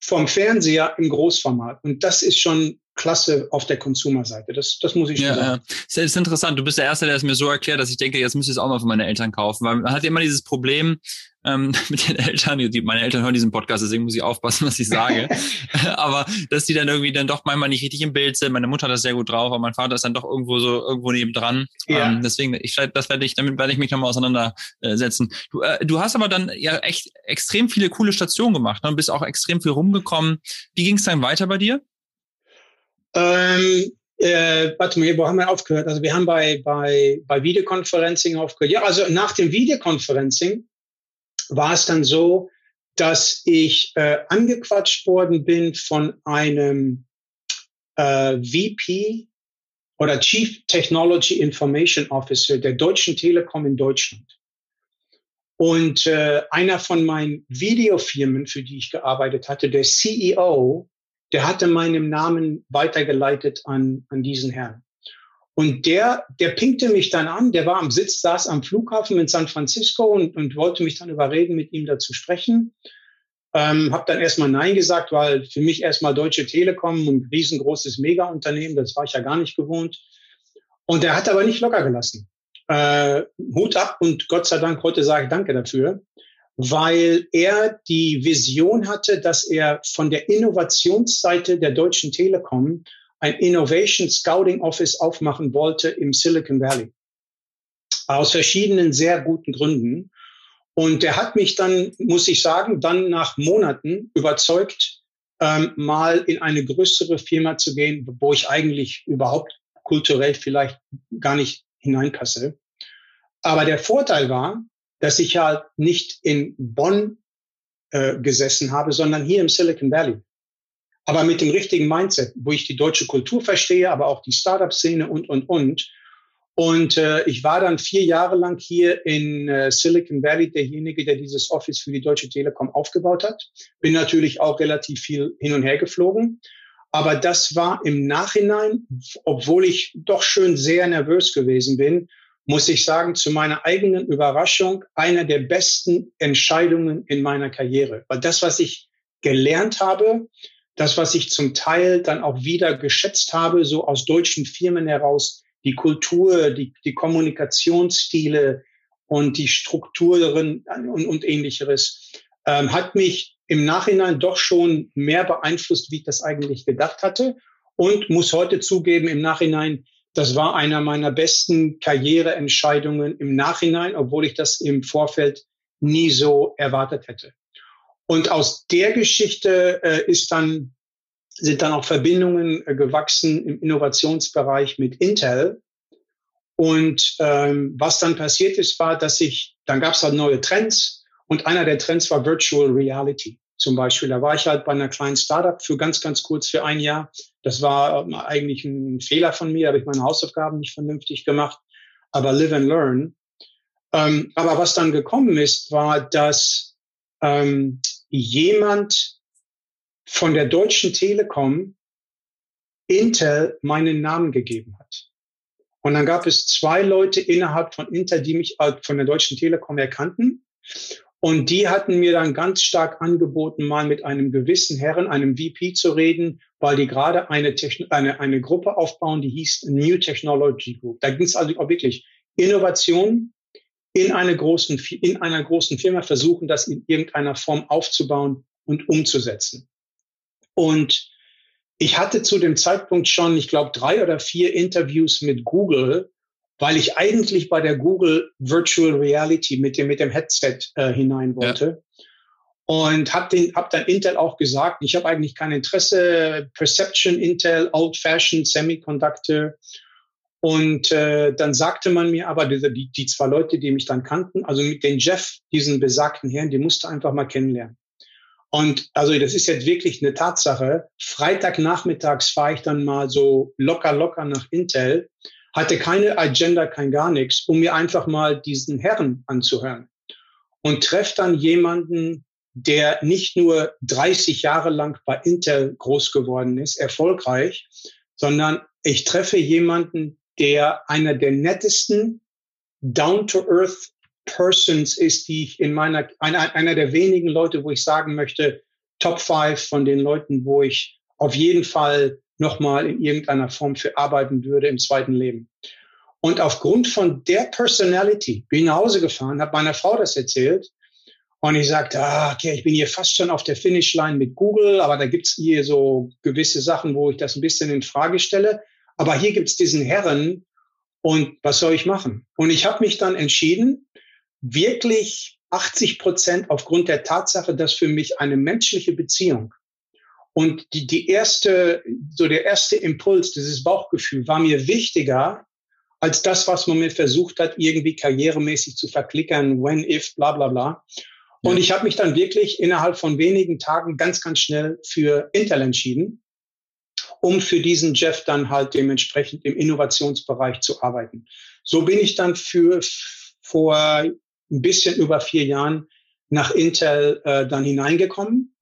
vom Fernseher im Großformat. Und das ist schon klasse auf der Consumer-Seite. Das, das muss ich schon ja, sagen. Ja. Das ist interessant. Du bist der Erste, der es mir so erklärt, dass ich denke, jetzt müsste ich es auch mal für meine Eltern kaufen. Weil man hat immer dieses Problem, ähm, mit den Eltern. Die, meine Eltern hören diesen Podcast, deswegen muss ich aufpassen, was ich sage. aber dass die dann irgendwie dann doch manchmal nicht richtig im Bild sind. Meine Mutter hat das sehr gut drauf, aber mein Vater ist dann doch irgendwo so irgendwo nebendran. Ja. Ähm, deswegen, ich das werde ich, damit werde ich mich nochmal auseinandersetzen. Du, äh, du hast aber dann ja echt extrem viele coole Stationen gemacht ne, und bist auch extrem viel rumgekommen. Wie ging es dann weiter bei dir? Ähm, äh, warte mal, wo haben wir aufgehört? Also wir haben bei, bei, bei Videoconferencing aufgehört. Ja, also nach dem Videoconferencing war es dann so, dass ich äh, angequatscht worden bin von einem äh, VP oder Chief Technology Information Officer der Deutschen Telekom in Deutschland. Und äh, einer von meinen Videofirmen, für die ich gearbeitet hatte, der CEO, der hatte meinen Namen weitergeleitet an, an diesen Herrn. Und der, der pinkte mich dann an, der war am Sitz, saß am Flughafen in San Francisco und, und wollte mich dann überreden, mit ihm da zu sprechen. Ähm, hab dann erstmal Nein gesagt, weil für mich erstmal Deutsche Telekom, ein riesengroßes Mega-Unternehmen, das war ich ja gar nicht gewohnt. Und der hat aber nicht locker gelassen. Äh, Hut ab und Gott sei Dank heute sage ich Danke dafür weil er die Vision hatte, dass er von der Innovationsseite der Deutschen Telekom ein Innovation Scouting Office aufmachen wollte im Silicon Valley. Aus verschiedenen sehr guten Gründen. Und er hat mich dann, muss ich sagen, dann nach Monaten überzeugt, ähm, mal in eine größere Firma zu gehen, wo ich eigentlich überhaupt kulturell vielleicht gar nicht hineinpasse. Aber der Vorteil war, dass ich halt nicht in Bonn äh, gesessen habe, sondern hier im Silicon Valley. Aber mit dem richtigen Mindset, wo ich die deutsche Kultur verstehe, aber auch die Startup-Szene und, und, und. Und äh, ich war dann vier Jahre lang hier in äh, Silicon Valley derjenige, der dieses Office für die Deutsche Telekom aufgebaut hat. Bin natürlich auch relativ viel hin und her geflogen. Aber das war im Nachhinein, obwohl ich doch schön sehr nervös gewesen bin, muss ich sagen, zu meiner eigenen Überraschung einer der besten Entscheidungen in meiner Karriere. Weil das, was ich gelernt habe, das, was ich zum Teil dann auch wieder geschätzt habe, so aus deutschen Firmen heraus, die Kultur, die, die Kommunikationsstile und die Strukturen und, und ähnlicheres, ähm, hat mich im Nachhinein doch schon mehr beeinflusst, wie ich das eigentlich gedacht hatte. Und muss heute zugeben, im Nachhinein das war einer meiner besten Karriereentscheidungen im Nachhinein, obwohl ich das im Vorfeld nie so erwartet hätte. Und aus der Geschichte äh, ist dann, sind dann auch Verbindungen äh, gewachsen im Innovationsbereich mit Intel. Und ähm, was dann passiert ist, war, dass ich, dann gab es halt neue Trends und einer der Trends war Virtual Reality zum Beispiel. Da war ich halt bei einer kleinen Startup für ganz, ganz kurz für ein Jahr. Das war ähm, eigentlich ein Fehler von mir, habe ich meine Hausaufgaben nicht vernünftig gemacht. Aber live and learn. Ähm, aber was dann gekommen ist, war, dass ähm, jemand von der Deutschen Telekom Intel meinen Namen gegeben hat. Und dann gab es zwei Leute innerhalb von Intel, die mich von der Deutschen Telekom erkannten. Und die hatten mir dann ganz stark angeboten, mal mit einem gewissen Herren, einem VP zu reden, weil die gerade eine, eine, eine Gruppe aufbauen, die hieß New Technology Group. Da ging es also auch wirklich Innovation in, eine großen, in einer großen Firma versuchen, das in irgendeiner Form aufzubauen und umzusetzen. Und ich hatte zu dem Zeitpunkt schon, ich glaube, drei oder vier Interviews mit Google, weil ich eigentlich bei der Google Virtual Reality mit dem, mit dem Headset äh, hinein wollte. Ja. Und habe den, hab dann Intel auch gesagt, ich habe eigentlich kein Interesse, Perception Intel, Old-Fashioned Semiconductor. Und äh, dann sagte man mir aber, die, die, die zwei Leute, die mich dann kannten, also mit den Jeff, diesen besagten Herrn, die musste einfach mal kennenlernen. Und also das ist jetzt wirklich eine Tatsache. Freitagnachmittags fahre ich dann mal so locker, locker nach Intel hatte keine Agenda, kein gar nichts, um mir einfach mal diesen Herrn anzuhören. Und treffe dann jemanden, der nicht nur 30 Jahre lang bei Intel groß geworden ist, erfolgreich, sondern ich treffe jemanden, der einer der nettesten down-to-earth Persons ist, die ich in meiner, einer, einer der wenigen Leute, wo ich sagen möchte, Top five von den Leuten, wo ich auf jeden Fall nochmal in irgendeiner Form für arbeiten würde im zweiten Leben. Und aufgrund von der Personality bin ich nach Hause gefahren, habe meiner Frau das erzählt Und ich sagte, ah, okay, ich bin hier fast schon auf der Finishline mit Google, aber da gibt's hier so gewisse Sachen, wo ich das ein bisschen in Frage stelle. Aber hier gibt's diesen Herren und was soll ich machen? Und ich habe mich dann entschieden, wirklich 80 Prozent aufgrund der Tatsache, dass für mich eine menschliche Beziehung und die, die erste, so der erste Impuls, dieses Bauchgefühl war mir wichtiger als das, was man mir versucht hat, irgendwie karrieremäßig zu verklickern, when, if, bla, bla, bla. Und ja. ich habe mich dann wirklich innerhalb von wenigen Tagen ganz, ganz schnell für Intel entschieden, um für diesen Jeff dann halt dementsprechend im Innovationsbereich zu arbeiten. So bin ich dann für vor ein bisschen über vier Jahren nach Intel äh, dann hineingekommen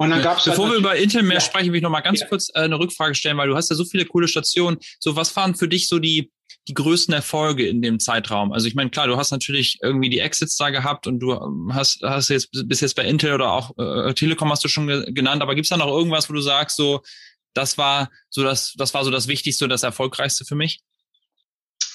und dann gab's Bevor halt wir über Intel mehr ja. sprechen, will ich noch mal ganz ja. kurz äh, eine Rückfrage stellen, weil du hast ja so viele coole Stationen. So, was waren für dich so die die größten Erfolge in dem Zeitraum? Also ich meine, klar, du hast natürlich irgendwie die Exits da gehabt und du ähm, hast hast jetzt bis jetzt bei Intel oder auch äh, Telekom hast du schon ge genannt, aber gibt's da noch irgendwas, wo du sagst, so das war so das das war so das Wichtigste und das Erfolgreichste für mich?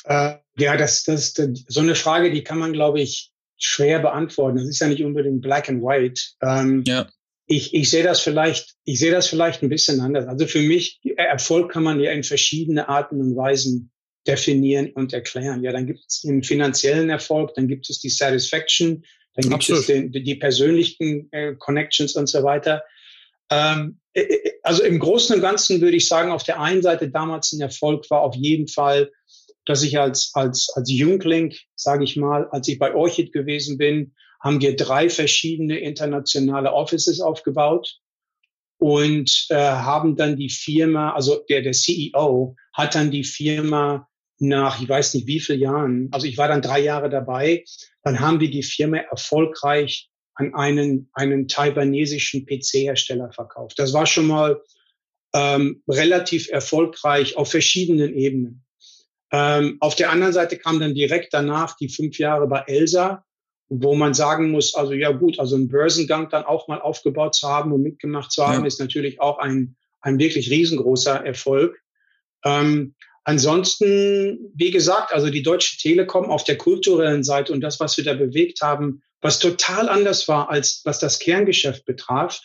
Äh, ja, das, das, das so eine Frage, die kann man, glaube ich, schwer beantworten. Das ist ja nicht unbedingt black and white. Ähm, ja ich, ich sehe das vielleicht, ich sehe das vielleicht ein bisschen anders. Also für mich, Erfolg kann man ja in verschiedene Arten und Weisen definieren und erklären. Ja, dann gibt es den finanziellen Erfolg, dann gibt es die Satisfaction, dann gibt Absolut. es den, die persönlichen äh, Connections und so weiter. Ähm, äh, äh, also im Großen und Ganzen würde ich sagen, auf der einen Seite damals ein Erfolg war auf jeden Fall, dass ich als, als, als Jüngling, sage ich mal, als ich bei Orchid gewesen bin, haben wir drei verschiedene internationale Offices aufgebaut und äh, haben dann die Firma, also der, der CEO hat dann die Firma nach, ich weiß nicht wie viel Jahren, also ich war dann drei Jahre dabei, dann haben wir die Firma erfolgreich an einen, einen taiwanesischen PC-Hersteller verkauft. Das war schon mal ähm, relativ erfolgreich auf verschiedenen Ebenen. Ähm, auf der anderen Seite kam dann direkt danach die fünf Jahre bei Elsa, wo man sagen muss, also ja gut, also einen Börsengang dann auch mal aufgebaut zu haben und mitgemacht zu haben, ja. ist natürlich auch ein, ein wirklich riesengroßer Erfolg. Ähm, ansonsten, wie gesagt, also die Deutsche Telekom auf der kulturellen Seite und das, was wir da bewegt haben, was total anders war, als was das Kerngeschäft betraf,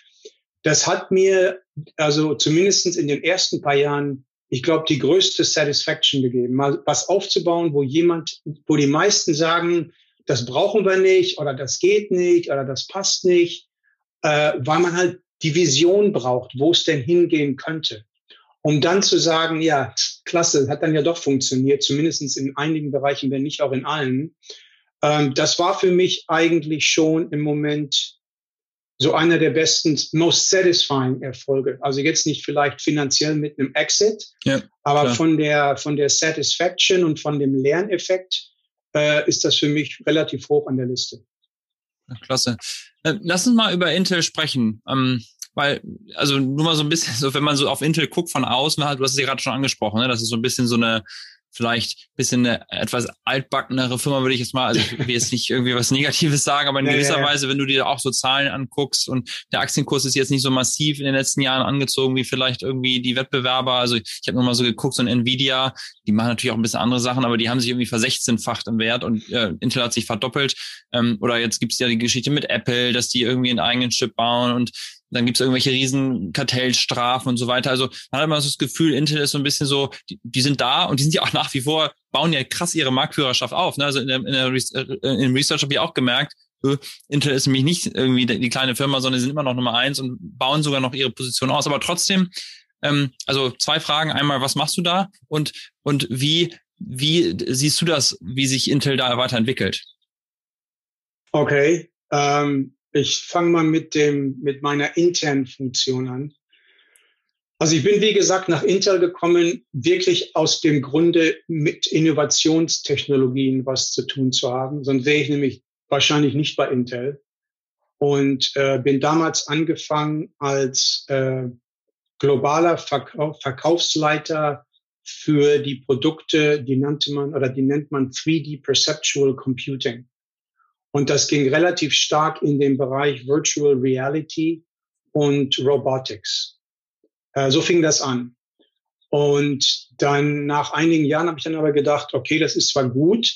das hat mir, also zumindestens in den ersten paar Jahren, ich glaube, die größte Satisfaction gegeben, mal was aufzubauen, wo jemand, wo die meisten sagen, das brauchen wir nicht oder das geht nicht oder das passt nicht, äh, weil man halt die Vision braucht, wo es denn hingehen könnte. Um dann zu sagen, ja, klasse, hat dann ja doch funktioniert, zumindest in einigen Bereichen, wenn nicht auch in allen. Ähm, das war für mich eigentlich schon im Moment so einer der besten, most satisfying Erfolge. Also jetzt nicht vielleicht finanziell mit einem Exit, ja, aber klar. von der, von der Satisfaction und von dem Lerneffekt äh, ist das für mich relativ hoch an der Liste. Klasse. Äh, lass uns mal über Intel sprechen. Ähm, weil, also nur mal so ein bisschen, so wenn man so auf Intel guckt von außen, du hast es ja gerade schon angesprochen, ne? das ist so ein bisschen so eine vielleicht bisschen eine etwas altbackenere Firma, würde ich jetzt mal, also ich will jetzt nicht irgendwie was Negatives sagen, aber in ja, gewisser ja, ja. Weise, wenn du dir auch so Zahlen anguckst und der Aktienkurs ist jetzt nicht so massiv in den letzten Jahren angezogen wie vielleicht irgendwie die Wettbewerber. Also ich, habe nur mal so geguckt, so ein Nvidia, die machen natürlich auch ein bisschen andere Sachen, aber die haben sich irgendwie versechzehnfacht im Wert und äh, Intel hat sich verdoppelt. Ähm, oder jetzt gibt's ja die Geschichte mit Apple, dass die irgendwie einen eigenen Chip bauen und dann gibt's irgendwelche riesen Kartellstrafen und so weiter. Also man hat immer so das Gefühl, Intel ist so ein bisschen so, die, die sind da und die sind ja auch nach wie vor, bauen ja krass ihre Marktführerschaft auf. Ne? Also in der, in der äh, im Research habe ich auch gemerkt, äh, Intel ist nämlich nicht irgendwie die kleine Firma, sondern die sind immer noch Nummer eins und bauen sogar noch ihre Position aus. Aber trotzdem, ähm, also zwei Fragen. Einmal, was machst du da? Und, und wie, wie siehst du das, wie sich Intel da weiterentwickelt? Okay. Ähm, ich fange mal mit dem, mit meiner internen Funktion an. Also ich bin, wie gesagt, nach Intel gekommen, wirklich aus dem Grunde mit Innovationstechnologien was zu tun zu haben. Sonst wäre ich nämlich wahrscheinlich nicht bei Intel. Und äh, bin damals angefangen als äh, globaler Verkauf, Verkaufsleiter für die Produkte, die nannte man oder die nennt man 3D Perceptual Computing. Und das ging relativ stark in den Bereich Virtual Reality und Robotics. Äh, so fing das an. Und dann nach einigen Jahren habe ich dann aber gedacht, okay, das ist zwar gut,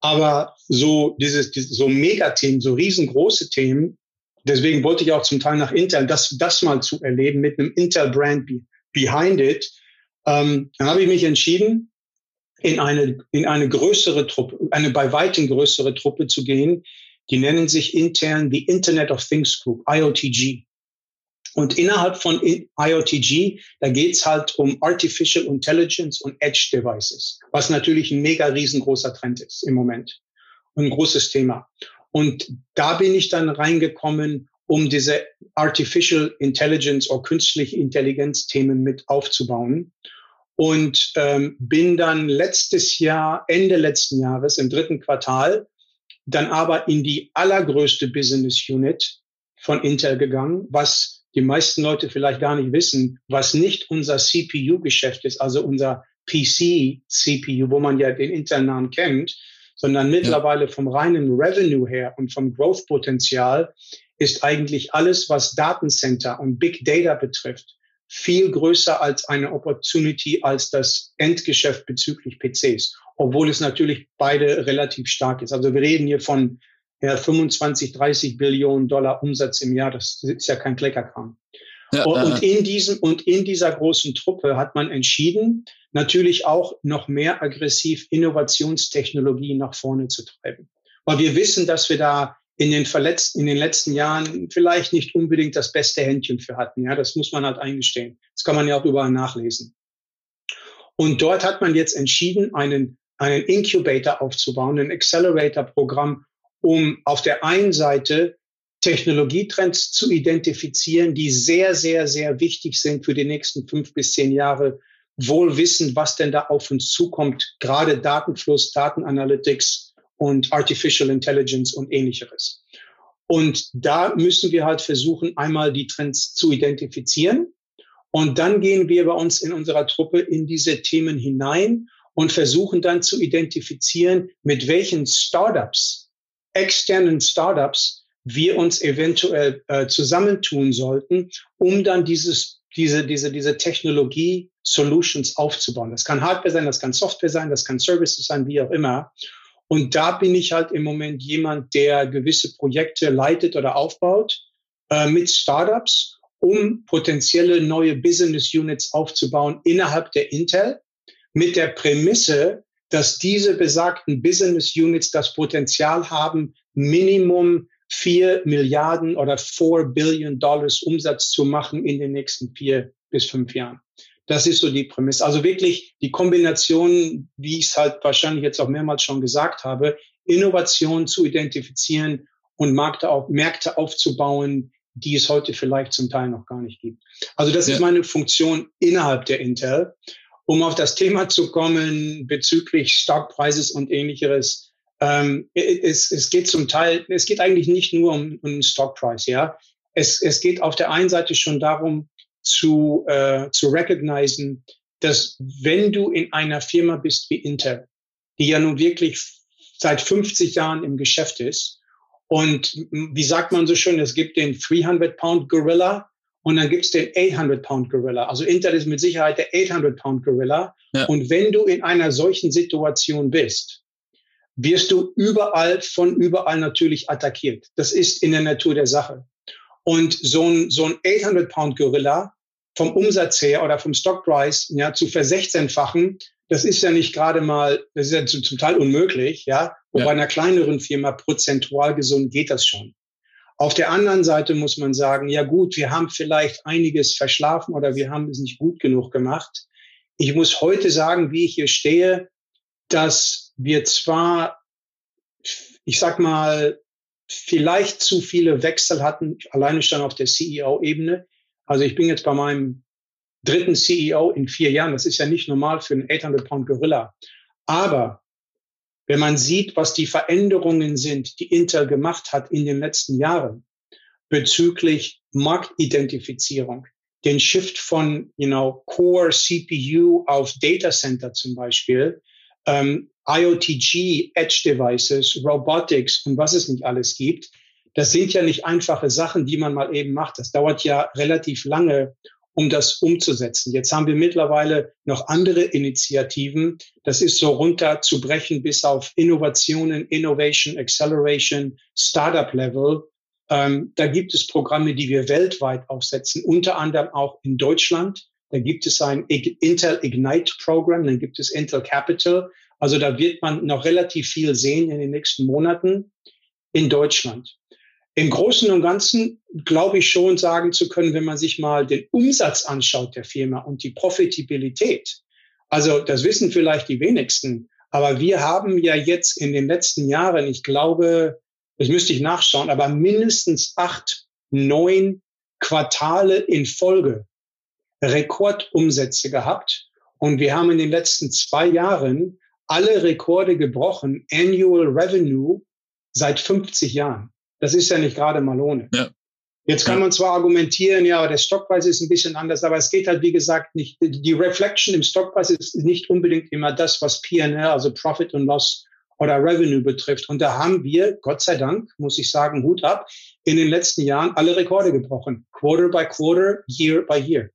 Aber so dieses, dieses so Megathemen, so riesengroße Themen, deswegen wollte ich auch zum Teil nach Intel, das, das mal zu erleben mit einem Intel-Brand be, behind it. Ähm, dann habe ich mich entschieden, in eine, in eine größere Truppe, eine bei weitem größere Truppe zu gehen. Die nennen sich intern die Internet of Things Group, IoTG. Und innerhalb von IoTG, da geht's halt um Artificial Intelligence und Edge Devices, was natürlich ein mega riesengroßer Trend ist im Moment ein großes Thema. Und da bin ich dann reingekommen, um diese Artificial Intelligence oder künstliche Intelligenz Themen mit aufzubauen. Und ähm, bin dann letztes Jahr, Ende letzten Jahres, im dritten Quartal, dann aber in die allergrößte Business Unit von Intel gegangen, was die meisten Leute vielleicht gar nicht wissen, was nicht unser CPU-Geschäft ist, also unser PC-CPU, wo man ja den internen kennt, sondern mittlerweile ja. vom reinen Revenue her und vom Growth-Potenzial ist eigentlich alles, was Datencenter und Big Data betrifft, viel größer als eine Opportunity als das Endgeschäft bezüglich PCs, obwohl es natürlich beide relativ stark ist. Also wir reden hier von ja, 25, 30 Billionen Dollar Umsatz im Jahr, das ist ja kein Kleckerkram. Ja, und in diesem und in dieser großen Truppe hat man entschieden, natürlich auch noch mehr aggressiv Innovationstechnologien nach vorne zu treiben. Weil wir wissen, dass wir da in den verletzten, in den letzten Jahren vielleicht nicht unbedingt das beste Händchen für hatten. Ja, das muss man halt eingestehen. Das kann man ja auch überall nachlesen. Und dort hat man jetzt entschieden, einen, einen Incubator aufzubauen, ein Accelerator-Programm, um auf der einen Seite Technologietrends zu identifizieren, die sehr, sehr, sehr wichtig sind für die nächsten fünf bis zehn Jahre, wohl wissen, was denn da auf uns zukommt, gerade Datenfluss, Datenanalytics und Artificial Intelligence und ähnliches. Und da müssen wir halt versuchen, einmal die Trends zu identifizieren. Und dann gehen wir bei uns in unserer Truppe in diese Themen hinein und versuchen dann zu identifizieren, mit welchen Startups externen Startups wir uns eventuell äh, zusammentun sollten, um dann dieses, diese, diese, diese Technologie Solutions aufzubauen. Das kann Hardware sein, das kann Software sein, das kann Services sein, wie auch immer. Und da bin ich halt im Moment jemand, der gewisse Projekte leitet oder aufbaut äh, mit Startups, um potenzielle neue Business Units aufzubauen innerhalb der Intel mit der Prämisse, dass diese besagten Business Units das Potenzial haben, Minimum vier Milliarden oder four Billion Dollars Umsatz zu machen in den nächsten vier bis fünf Jahren. Das ist so die Prämisse. Also wirklich die Kombination, wie ich es halt wahrscheinlich jetzt auch mehrmals schon gesagt habe, Innovation zu identifizieren und Märkte, auf, Märkte aufzubauen, die es heute vielleicht zum Teil noch gar nicht gibt. Also das ja. ist meine Funktion innerhalb der Intel um auf das Thema zu kommen bezüglich Stockpreises und ähnliches. Ähm, es, es geht zum Teil, es geht eigentlich nicht nur um, um Stockpreis, ja. Es, es geht auf der einen Seite schon darum, zu, äh, zu recognizen, dass wenn du in einer Firma bist wie Intel, die ja nun wirklich seit 50 Jahren im Geschäft ist, und wie sagt man so schön, es gibt den 300-Pound-Gorilla und dann gibt's den 800-Pound-Gorilla. Also Intel ist mit Sicherheit der 800-Pound-Gorilla. Ja. Und wenn du in einer solchen Situation bist, wirst du überall von überall natürlich attackiert. Das ist in der Natur der Sache. Und so ein, so ein 800-Pound-Gorilla vom Umsatz her oder vom Stockpreis ja, zu versechzehnfachen, das ist ja nicht gerade mal, das ist ja zum Teil unmöglich, ja. Und ja. bei einer kleineren Firma prozentual gesund geht das schon. Auf der anderen Seite muss man sagen, ja gut, wir haben vielleicht einiges verschlafen oder wir haben es nicht gut genug gemacht. Ich muss heute sagen, wie ich hier stehe, dass wir zwar, ich sag mal, vielleicht zu viele Wechsel hatten, alleine schon auf der CEO-Ebene. Also ich bin jetzt bei meinem dritten CEO in vier Jahren. Das ist ja nicht normal für einen 800-Pound-Gorilla. Aber wenn man sieht, was die Veränderungen sind, die Intel gemacht hat in den letzten Jahren bezüglich Marktidentifizierung, den Shift von, you know, Core CPU auf Data Center zum Beispiel, ähm, IoTG, Edge Devices, Robotics und was es nicht alles gibt, das sind ja nicht einfache Sachen, die man mal eben macht. Das dauert ja relativ lange, um das umzusetzen. Jetzt haben wir mittlerweile noch andere Initiativen. Das ist so runterzubrechen bis auf Innovationen, Innovation, Acceleration, Startup Level. Ähm, da gibt es Programme, die wir weltweit aufsetzen, unter anderem auch in Deutschland. Da gibt es ein Intel Ignite Programm, dann gibt es Intel Capital. Also da wird man noch relativ viel sehen in den nächsten Monaten in Deutschland. Im Großen und Ganzen glaube ich schon sagen zu können, wenn man sich mal den Umsatz anschaut der Firma und die Profitabilität. Also das wissen vielleicht die wenigsten, aber wir haben ja jetzt in den letzten Jahren, ich glaube, das müsste ich nachschauen, aber mindestens acht, neun Quartale in Folge Rekordumsätze gehabt. Und wir haben in den letzten zwei Jahren alle Rekorde gebrochen, Annual Revenue seit 50 Jahren. Das ist ja nicht gerade mal ohne. Ja. Jetzt kann man zwar argumentieren, ja, der Stockpreis ist ein bisschen anders, aber es geht halt, wie gesagt, nicht, die Reflection im Stockpreis ist nicht unbedingt immer das, was P&L, also Profit und Loss oder Revenue betrifft. Und da haben wir, Gott sei Dank, muss ich sagen, Hut ab, in den letzten Jahren alle Rekorde gebrochen. Quarter by quarter, year by year.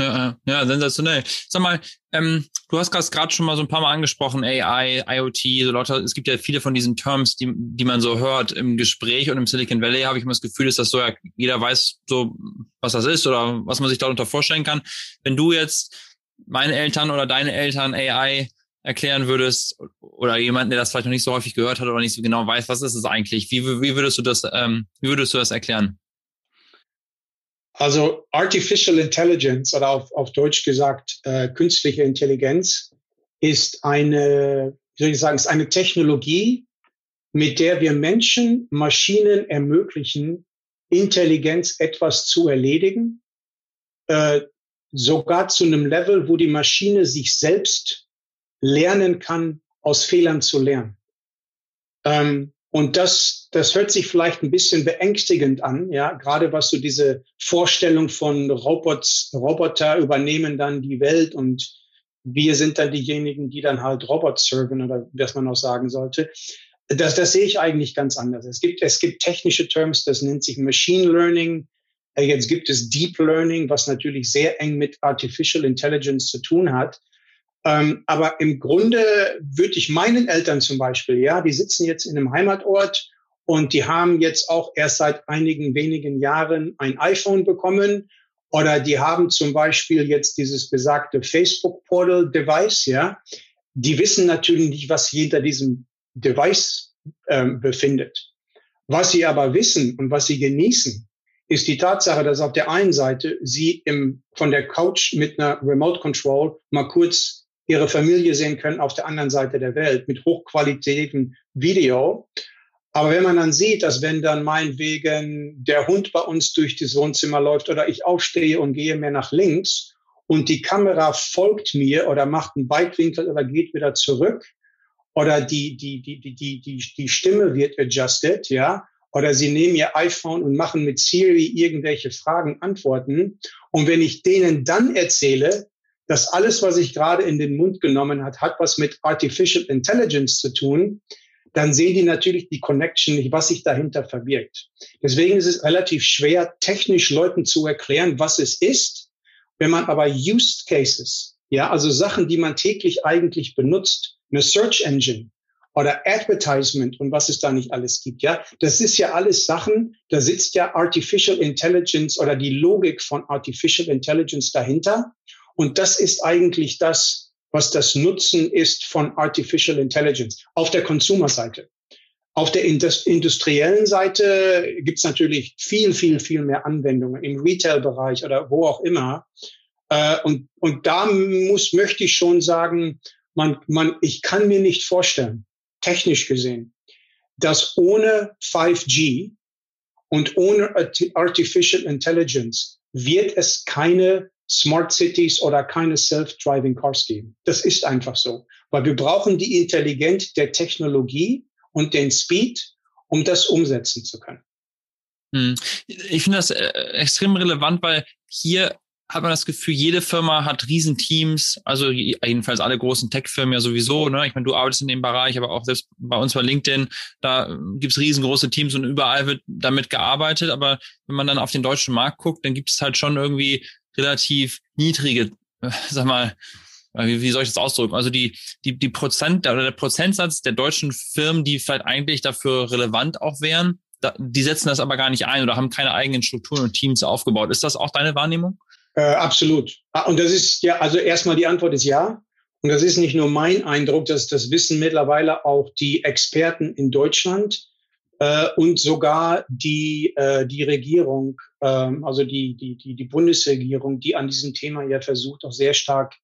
Ja, ja, sensationell. Sag mal, ähm, du hast gerade schon mal so ein paar Mal angesprochen, AI, IoT, so lauter, es gibt ja viele von diesen Terms, die, die man so hört im Gespräch und im Silicon Valley habe ich immer das Gefühl, dass das so, ja, jeder weiß so, was das ist oder was man sich darunter vorstellen kann. Wenn du jetzt meine Eltern oder deine Eltern AI erklären würdest oder jemanden, der das vielleicht noch nicht so häufig gehört hat oder nicht so genau weiß, was ist es eigentlich? Wie, wie würdest du das, ähm, wie würdest du das erklären? Also Artificial Intelligence oder auf, auf Deutsch gesagt äh, künstliche Intelligenz ist eine, wie soll ich sagen, ist eine Technologie, mit der wir Menschen, Maschinen ermöglichen, Intelligenz etwas zu erledigen, äh, sogar zu einem Level, wo die Maschine sich selbst lernen kann, aus Fehlern zu lernen. Ähm, und das, das hört sich vielleicht ein bisschen beängstigend an, ja, gerade was so diese Vorstellung von Robots, Roboter übernehmen dann die Welt und wir sind dann diejenigen, die dann halt Robots serven oder was man auch sagen sollte. Das, das sehe ich eigentlich ganz anders. Es gibt, es gibt technische Terms, das nennt sich Machine Learning. Jetzt gibt es Deep Learning, was natürlich sehr eng mit Artificial Intelligence zu tun hat. Ähm, aber im Grunde würde ich meinen Eltern zum Beispiel, ja, die sitzen jetzt in einem Heimatort und die haben jetzt auch erst seit einigen wenigen Jahren ein iPhone bekommen oder die haben zum Beispiel jetzt dieses besagte Facebook Portal Device, ja. Die wissen natürlich nicht, was hinter diesem Device ähm, befindet. Was sie aber wissen und was sie genießen, ist die Tatsache, dass auf der einen Seite sie im, von der Couch mit einer Remote Control mal kurz ihre Familie sehen können auf der anderen Seite der Welt mit hochqualitätem Video. Aber wenn man dann sieht, dass wenn dann meinetwegen der Hund bei uns durch das Wohnzimmer läuft oder ich aufstehe und gehe mehr nach links und die Kamera folgt mir oder macht einen Weitwinkel oder geht wieder zurück oder die, die, die, die, die, die, die Stimme wird adjusted, ja, oder sie nehmen ihr iPhone und machen mit Siri irgendwelche Fragen, Antworten. Und wenn ich denen dann erzähle, dass alles, was ich gerade in den Mund genommen hat, hat was mit Artificial Intelligence zu tun, dann sehen die natürlich die Connection nicht, was sich dahinter verbirgt. Deswegen ist es relativ schwer, technisch Leuten zu erklären, was es ist. Wenn man aber Use Cases, ja, also Sachen, die man täglich eigentlich benutzt, eine Search Engine oder Advertisement und was es da nicht alles gibt, ja, das ist ja alles Sachen, da sitzt ja Artificial Intelligence oder die Logik von Artificial Intelligence dahinter. Und das ist eigentlich das, was das Nutzen ist von Artificial Intelligence auf der Consumer-Seite. Auf der industriellen Seite gibt es natürlich viel, viel, viel mehr Anwendungen im Retail-Bereich oder wo auch immer. Äh, und, und da muss, möchte ich schon sagen, man, man, ich kann mir nicht vorstellen, technisch gesehen, dass ohne 5G und ohne Artificial Intelligence wird es keine Smart Cities oder keine Self-Driving Cars geben. Das ist einfach so. Weil wir brauchen die Intelligenz der Technologie und den Speed, um das umsetzen zu können. Hm. Ich finde das äh, extrem relevant, weil hier hat man das Gefühl, jede Firma hat Riesenteams, also jedenfalls alle großen Tech-Firmen ja sowieso. Ne? Ich meine, du arbeitest in dem Bereich, aber auch selbst bei uns bei LinkedIn, da gibt's riesengroße Teams und überall wird damit gearbeitet. Aber wenn man dann auf den deutschen Markt guckt, dann gibt es halt schon irgendwie relativ niedrige, äh, sag mal, äh, wie, soll ich das ausdrücken? Also die, die, die Prozent oder der Prozentsatz der deutschen Firmen, die vielleicht eigentlich dafür relevant auch wären, da, die setzen das aber gar nicht ein oder haben keine eigenen Strukturen und Teams aufgebaut. Ist das auch deine Wahrnehmung? Äh, absolut. Ah, und das ist ja, also erstmal die Antwort ist ja. Und das ist nicht nur mein Eindruck, dass das wissen mittlerweile auch die Experten in Deutschland äh, und sogar die, äh, die Regierung, äh, also die, die, die, die Bundesregierung, die an diesem Thema ja versucht, auch sehr stark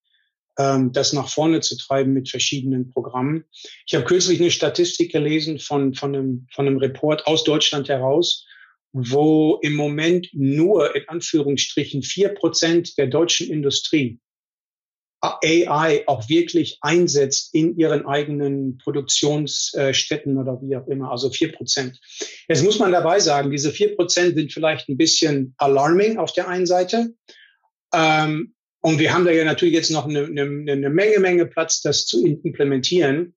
ähm, das nach vorne zu treiben mit verschiedenen Programmen. Ich habe kürzlich eine Statistik gelesen von, von, einem, von einem Report aus Deutschland heraus, wo im Moment nur in Anführungsstrichen vier Prozent der deutschen Industrie AI auch wirklich einsetzt in ihren eigenen Produktionsstätten oder wie auch immer, also vier Prozent. Jetzt muss man dabei sagen, diese vier Prozent sind vielleicht ein bisschen alarming auf der einen Seite. Ähm, und wir haben da ja natürlich jetzt noch eine, eine, eine Menge, Menge Platz, das zu implementieren.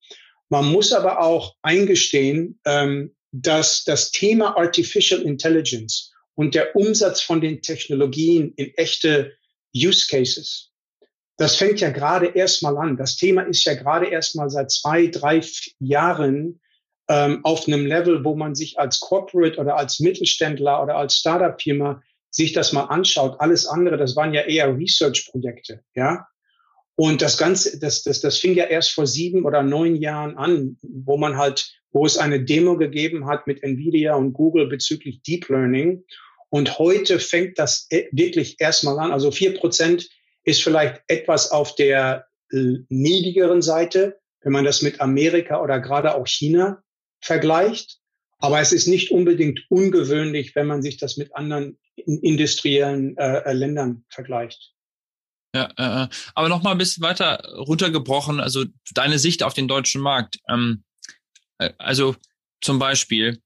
Man muss aber auch eingestehen, ähm, dass das Thema Artificial Intelligence und der Umsatz von den Technologien in echte Use Cases, das fängt ja gerade erstmal an. Das Thema ist ja gerade erstmal seit zwei, drei Jahren ähm, auf einem Level, wo man sich als Corporate oder als Mittelständler oder als Startup-Firma sich das mal anschaut. Alles andere, das waren ja eher Research-Projekte, ja. Und das Ganze, das, das, das fing ja erst vor sieben oder neun Jahren an, wo man halt, wo es eine Demo gegeben hat mit Nvidia und Google bezüglich Deep Learning. Und heute fängt das e, wirklich erstmal an. Also vier Prozent ist vielleicht etwas auf der äh, niedrigeren Seite, wenn man das mit Amerika oder gerade auch China vergleicht. Aber es ist nicht unbedingt ungewöhnlich, wenn man sich das mit anderen industriellen äh, äh Ländern vergleicht. Ja, äh, aber noch mal ein bisschen weiter runtergebrochen, also deine Sicht auf den deutschen Markt. Ähm, äh, also zum Beispiel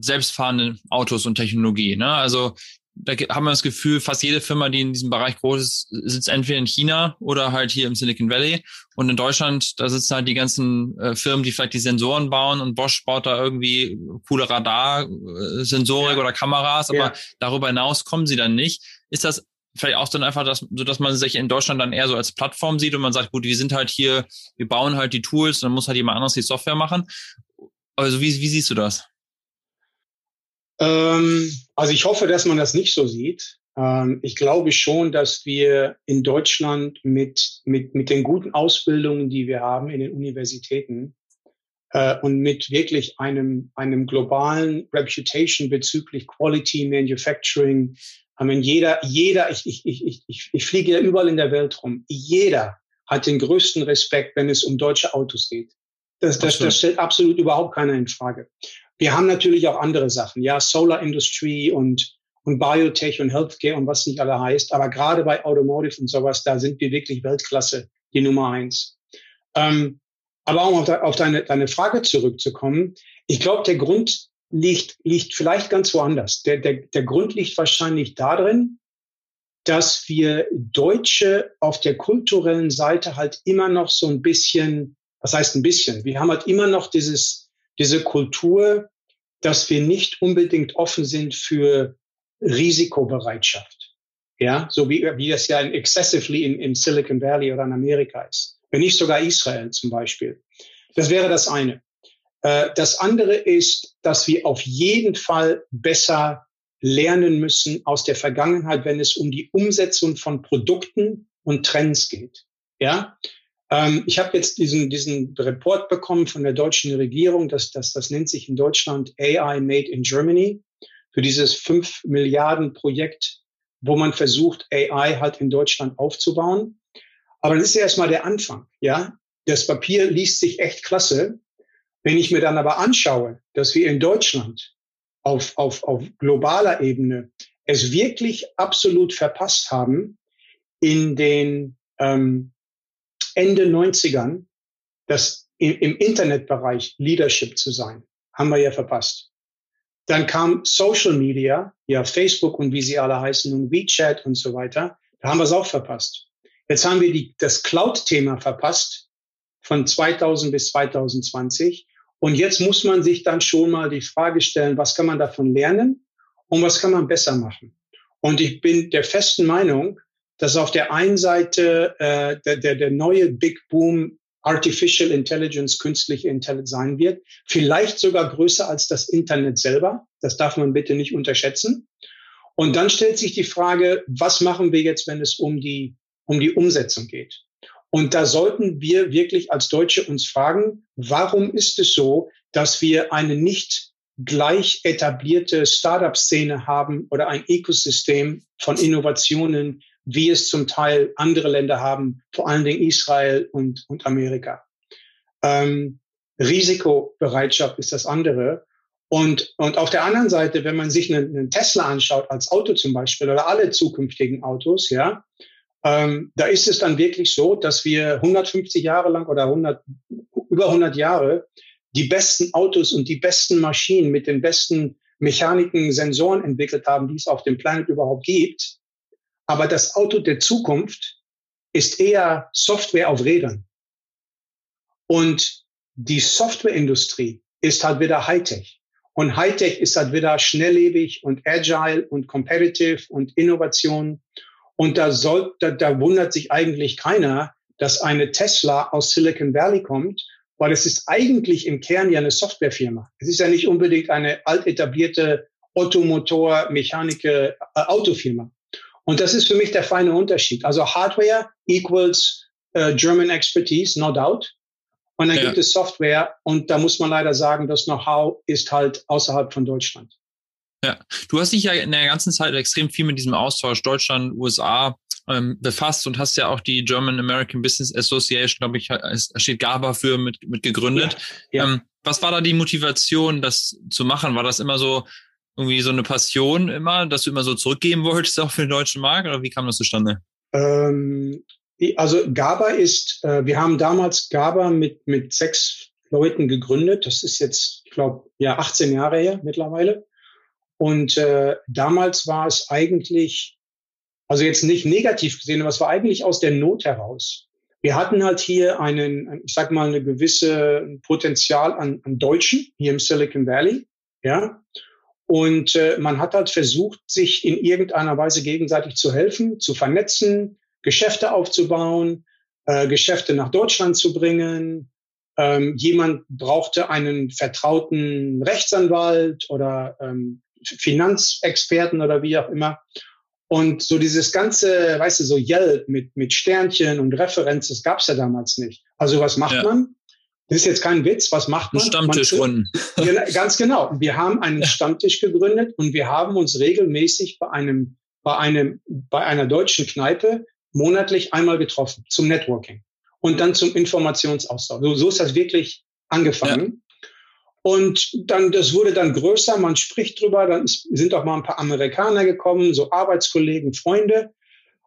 selbstfahrende Autos und Technologie. Ne? Also da haben wir das Gefühl, fast jede Firma, die in diesem Bereich groß ist, sitzt entweder in China oder halt hier im Silicon Valley. Und in Deutschland, da sitzen halt die ganzen äh, Firmen, die vielleicht die Sensoren bauen und Bosch baut da irgendwie coole Radar-Sensorik ja. oder Kameras, aber ja. darüber hinaus kommen sie dann nicht. Ist das vielleicht auch dann einfach, dass, so dass man sich in Deutschland dann eher so als Plattform sieht und man sagt, gut, wir sind halt hier, wir bauen halt die Tools, dann muss halt jemand anderes die Software machen. Also wie, wie siehst du das? Ähm, also ich hoffe, dass man das nicht so sieht. Ähm, ich glaube schon, dass wir in Deutschland mit, mit, mit den guten Ausbildungen, die wir haben in den Universitäten äh, und mit wirklich einem, einem globalen Reputation bezüglich Quality Manufacturing, I mean, jeder, jeder, ich, ich, ich, ich, ich fliege ja überall in der Welt rum, jeder hat den größten Respekt, wenn es um deutsche Autos geht. Das, das, das stellt absolut überhaupt keiner in Frage. Wir haben natürlich auch andere Sachen, ja, Solar Industry und, und Biotech und Healthcare und was nicht alle heißt. Aber gerade bei Automotive und sowas, da sind wir wirklich Weltklasse, die Nummer eins. Ähm, aber um auf, de, auf deine, deine Frage zurückzukommen, ich glaube, der Grund liegt, liegt vielleicht ganz woanders. Der, der, der Grund liegt wahrscheinlich darin, dass wir Deutsche auf der kulturellen Seite halt immer noch so ein bisschen, was heißt ein bisschen? Wir haben halt immer noch dieses diese Kultur, dass wir nicht unbedingt offen sind für Risikobereitschaft. Ja, so wie, wie das ja in excessively in, in Silicon Valley oder in Amerika ist. Wenn nicht sogar Israel zum Beispiel. Das wäre das eine. Äh, das andere ist, dass wir auf jeden Fall besser lernen müssen aus der Vergangenheit, wenn es um die Umsetzung von Produkten und Trends geht. Ja, ähm, ich habe jetzt diesen, diesen Report bekommen von der deutschen Regierung, das, das, das nennt sich in Deutschland AI Made in Germany, für dieses 5 Milliarden Projekt, wo man versucht, AI halt in Deutschland aufzubauen. Aber das ist ja erstmal der Anfang, ja. Das Papier liest sich echt klasse. Wenn ich mir dann aber anschaue, dass wir in Deutschland auf, auf, auf globaler Ebene es wirklich absolut verpasst haben, in den ähm, Ende 90ern, das im Internetbereich Leadership zu sein, haben wir ja verpasst. Dann kam Social Media, ja Facebook und wie sie alle heißen und WeChat und so weiter. Da haben wir es auch verpasst. Jetzt haben wir die, das Cloud-Thema verpasst von 2000 bis 2020. Und jetzt muss man sich dann schon mal die Frage stellen, was kann man davon lernen und was kann man besser machen? Und ich bin der festen Meinung, dass auf der einen Seite äh, der, der, der neue Big Boom Artificial Intelligence, künstliche Intelligenz sein wird, vielleicht sogar größer als das Internet selber. Das darf man bitte nicht unterschätzen. Und dann stellt sich die Frage, was machen wir jetzt, wenn es um die, um die Umsetzung geht? Und da sollten wir wirklich als Deutsche uns fragen, warum ist es so, dass wir eine nicht gleich etablierte Startup-Szene haben oder ein Ökosystem von Innovationen, wie es zum Teil andere Länder haben, vor allen Dingen Israel und, und Amerika. Ähm, Risikobereitschaft ist das andere. Und, und auf der anderen Seite, wenn man sich einen, einen Tesla anschaut, als Auto zum Beispiel, oder alle zukünftigen Autos, ja, ähm, da ist es dann wirklich so, dass wir 150 Jahre lang oder 100, über 100 Jahre die besten Autos und die besten Maschinen mit den besten Mechaniken, Sensoren entwickelt haben, die es auf dem Planet überhaupt gibt. Aber das Auto der Zukunft ist eher Software auf Rädern. Und die Softwareindustrie ist halt wieder Hightech. Und Hightech ist halt wieder schnelllebig und agile und competitive und Innovation. Und da, soll, da, da wundert sich eigentlich keiner, dass eine Tesla aus Silicon Valley kommt, weil es ist eigentlich im Kern ja eine Softwarefirma. Es ist ja nicht unbedingt eine altetablierte Automotor, Mechanike, äh. Und das ist für mich der feine Unterschied. Also Hardware equals äh, German Expertise, no doubt. Und dann ja. gibt es Software und da muss man leider sagen, das Know-how ist halt außerhalb von Deutschland. Ja, du hast dich ja in der ganzen Zeit extrem viel mit diesem Austausch Deutschland, USA ähm, befasst und hast ja auch die German American Business Association, glaube ich, es steht GABA für mit, mit gegründet. Ja, ja. Ähm, was war da die Motivation, das zu machen? War das immer so irgendwie so eine Passion immer, dass du immer so zurückgeben wolltest auch für den deutschen Markt oder wie kam das zustande? Ähm, also GABA ist, äh, wir haben damals GABA mit, mit sechs Leuten gegründet. Das ist jetzt, ich glaube, ja, 18 Jahre her mittlerweile. Und äh, damals war es eigentlich, also jetzt nicht negativ gesehen, aber es war eigentlich aus der Not heraus. Wir hatten halt hier einen, ich sag mal, eine gewisse Potenzial an, an Deutschen hier im Silicon Valley, ja. Und äh, man hat halt versucht, sich in irgendeiner Weise gegenseitig zu helfen, zu vernetzen, Geschäfte aufzubauen, äh, Geschäfte nach Deutschland zu bringen. Ähm, jemand brauchte einen vertrauten Rechtsanwalt oder ähm, Finanzexperten oder wie auch immer. Und so dieses ganze, weißt du, so Yelp mit, mit Sternchen und Referenz, das gab's ja damals nicht. Also was macht ja. man? Das ist jetzt kein Witz. Was macht man? Ein Stammtisch man, Ganz genau. Wir haben einen ja. Stammtisch gegründet und wir haben uns regelmäßig bei einem, bei einem, bei einer deutschen Kneipe monatlich einmal getroffen zum Networking und dann zum Informationsaustausch. So, so ist das wirklich angefangen. Und dann, das wurde dann größer, man spricht drüber, dann sind auch mal ein paar Amerikaner gekommen, so Arbeitskollegen, Freunde.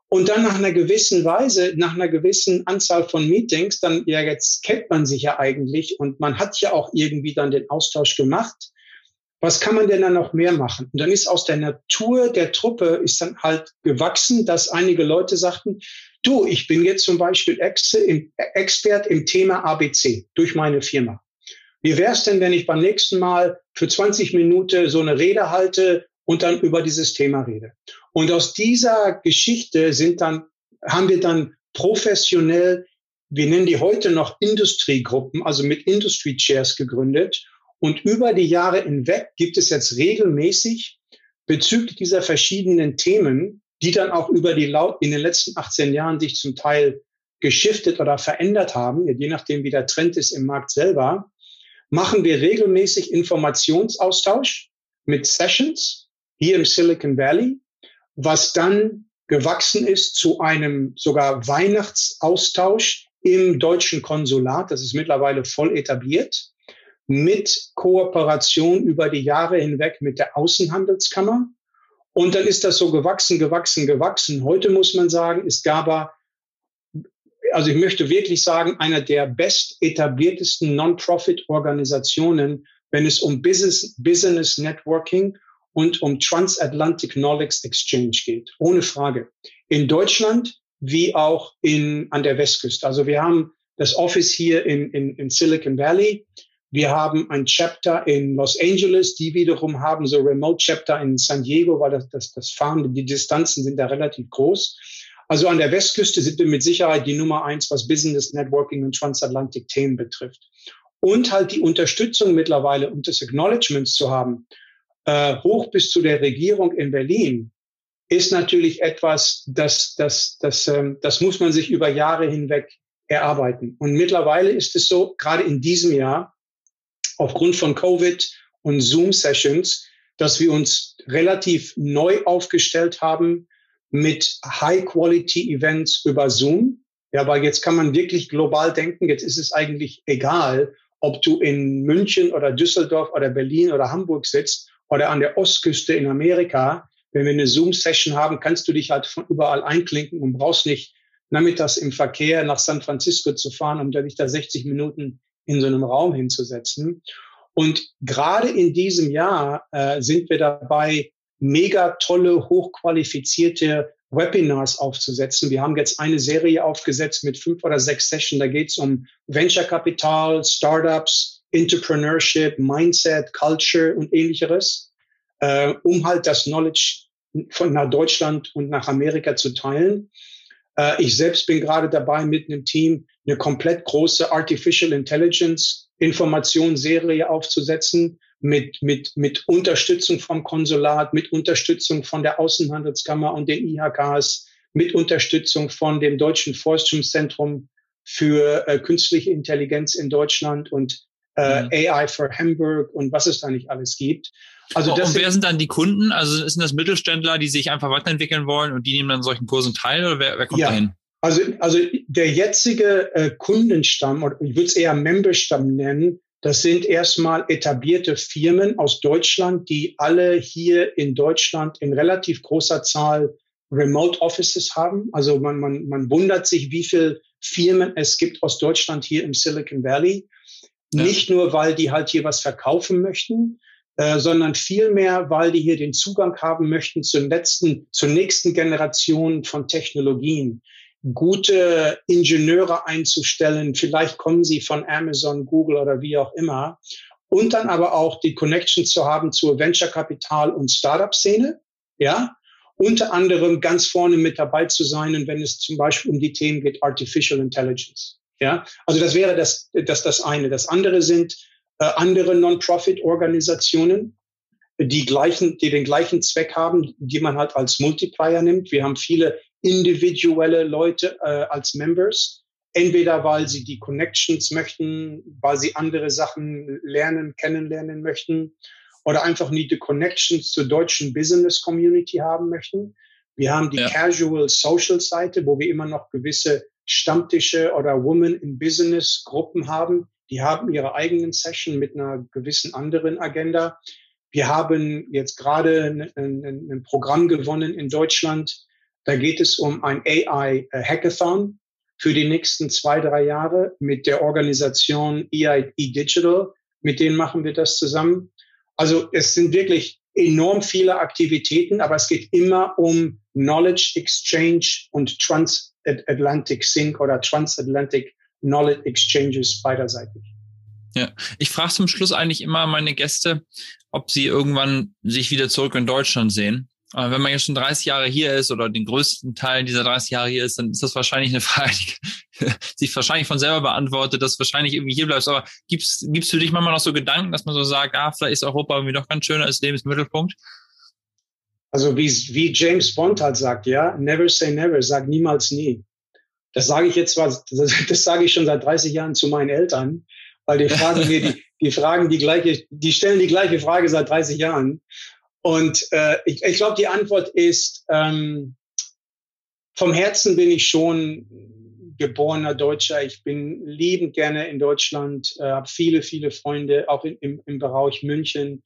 Und dann nach einer gewissen Weise, nach einer gewissen Anzahl von Meetings, dann, ja, jetzt kennt man sich ja eigentlich und man hat ja auch irgendwie dann den Austausch gemacht. Was kann man denn dann noch mehr machen? Und dann ist aus der Natur der Truppe ist dann halt gewachsen, dass einige Leute sagten, du, ich bin jetzt zum Beispiel Expert im Thema ABC durch meine Firma. Wie wäre es denn, wenn ich beim nächsten Mal für 20 Minuten so eine Rede halte und dann über dieses Thema rede? Und aus dieser Geschichte sind dann, haben wir dann professionell, wir nennen die heute noch Industriegruppen, also mit Industry Chairs gegründet. Und über die Jahre hinweg gibt es jetzt regelmäßig bezüglich dieser verschiedenen Themen, die dann auch über die Laut in den letzten 18 Jahren sich zum Teil geschiftet oder verändert haben, je nachdem wie der Trend ist im Markt selber, machen wir regelmäßig Informationsaustausch mit Sessions hier im Silicon Valley, was dann gewachsen ist zu einem sogar Weihnachtsaustausch im deutschen Konsulat. Das ist mittlerweile voll etabliert mit Kooperation über die Jahre hinweg mit der Außenhandelskammer. Und dann ist das so gewachsen, gewachsen, gewachsen. Heute muss man sagen, ist GABA also ich möchte wirklich sagen, einer der best etabliertesten Non-Profit-Organisationen, wenn es um Business, Business Networking und um Transatlantic Knowledge Exchange geht. Ohne Frage. In Deutschland wie auch in, an der Westküste. Also wir haben das Office hier in, in, in Silicon Valley. Wir haben ein Chapter in Los Angeles, die wiederum haben so Remote Chapter in San Diego, weil das, das, das Fahren, die Distanzen sind da relativ groß. Also an der Westküste sind wir mit Sicherheit die Nummer eins, was Business Networking und Transatlantic Themen betrifft. Und halt die Unterstützung mittlerweile und des Acknowledgements zu haben, äh, hoch bis zu der Regierung in Berlin, ist natürlich etwas, das, das, das, ähm, das muss man sich über Jahre hinweg erarbeiten. Und mittlerweile ist es so, gerade in diesem Jahr, aufgrund von Covid und Zoom-Sessions, dass wir uns relativ neu aufgestellt haben mit High-Quality-Events über Zoom. Ja, weil jetzt kann man wirklich global denken. Jetzt ist es eigentlich egal, ob du in München oder Düsseldorf oder Berlin oder Hamburg sitzt oder an der Ostküste in Amerika. Wenn wir eine Zoom-Session haben, kannst du dich halt von überall einklinken und brauchst nicht nachmittags im Verkehr nach San Francisco zu fahren, um dich da 60 Minuten in so einem Raum hinzusetzen. Und gerade in diesem Jahr äh, sind wir dabei, mega tolle, hochqualifizierte Webinars aufzusetzen. Wir haben jetzt eine Serie aufgesetzt mit fünf oder sechs Sessions. Da geht es um Venture Capital, Startups, Entrepreneurship, Mindset, Culture und ähnliches, äh, um halt das Knowledge von nach Deutschland und nach Amerika zu teilen. Äh, ich selbst bin gerade dabei, mit einem Team eine komplett große Artificial Intelligence Informationsserie aufzusetzen mit, mit, mit Unterstützung vom Konsulat, mit Unterstützung von der Außenhandelskammer und den IHKs, mit Unterstützung von dem Deutschen Forschungszentrum für äh, künstliche Intelligenz in Deutschland und äh, mhm. AI for Hamburg und was es da nicht alles gibt. Also das und wer sind dann die Kunden? Also sind das Mittelständler, die sich einfach weiterentwickeln wollen und die nehmen dann solchen Kursen teil oder wer, wer kommt ja. dahin? Also, also der jetzige äh, Kundenstamm, oder ich würde es eher Memberstamm nennen, das sind erstmal etablierte Firmen aus Deutschland, die alle hier in Deutschland in relativ großer Zahl Remote Offices haben. Also man, man, man wundert sich, wie viele Firmen es gibt aus Deutschland hier im Silicon Valley. Ja. Nicht nur, weil die halt hier was verkaufen möchten, äh, sondern vielmehr, weil die hier den Zugang haben möchten zur letzten, zur nächsten Generation von Technologien gute Ingenieure einzustellen. Vielleicht kommen sie von Amazon, Google oder wie auch immer. Und dann aber auch die Connection zu haben zur Venture Kapital und Startup Szene. Ja. Unter anderem ganz vorne mit dabei zu sein, wenn es zum Beispiel um die Themen geht, Artificial Intelligence. Ja. Also das wäre das, das, das eine. Das andere sind äh, andere Non-Profit-Organisationen, die gleichen, die den gleichen Zweck haben, die man halt als Multiplier nimmt. Wir haben viele individuelle Leute äh, als Members, entweder weil sie die Connections möchten, weil sie andere Sachen lernen, kennenlernen möchten oder einfach nie die Connections zur deutschen Business Community haben möchten. Wir haben die ja. Casual Social Seite, wo wir immer noch gewisse Stammtische oder Women in Business Gruppen haben. Die haben ihre eigenen Session mit einer gewissen anderen Agenda. Wir haben jetzt gerade ein, ein, ein Programm gewonnen in Deutschland, da geht es um ein AI-Hackathon für die nächsten zwei, drei Jahre mit der Organisation EIE Digital. Mit denen machen wir das zusammen. Also es sind wirklich enorm viele Aktivitäten, aber es geht immer um Knowledge Exchange und Transatlantic Sync oder Transatlantic Knowledge Exchanges beiderseitig. Ja, ich frage zum Schluss eigentlich immer meine Gäste, ob sie irgendwann sich wieder zurück in Deutschland sehen. Aber wenn man jetzt schon 30 Jahre hier ist oder den größten Teil dieser 30 Jahre hier ist, dann ist das wahrscheinlich eine Frage, die sich wahrscheinlich von selber beantwortet, dass wahrscheinlich irgendwie hier bleibst. Aber gibt's, gibt's für dich manchmal noch so Gedanken, dass man so sagt, ah, vielleicht ist Europa irgendwie doch ganz schöner als Lebensmittelpunkt? Also wie, wie James Bond halt sagt, ja, never say never, sag niemals nie. Das sage ich jetzt zwar, das, das sage ich schon seit 30 Jahren zu meinen Eltern, weil die fragen mir, die, die fragen die gleiche, die stellen die gleiche Frage seit 30 Jahren. Und äh, ich, ich glaube, die Antwort ist, ähm, vom Herzen bin ich schon geborener Deutscher. Ich bin liebend gerne in Deutschland, äh, habe viele, viele Freunde, auch in, im, im Bereich München.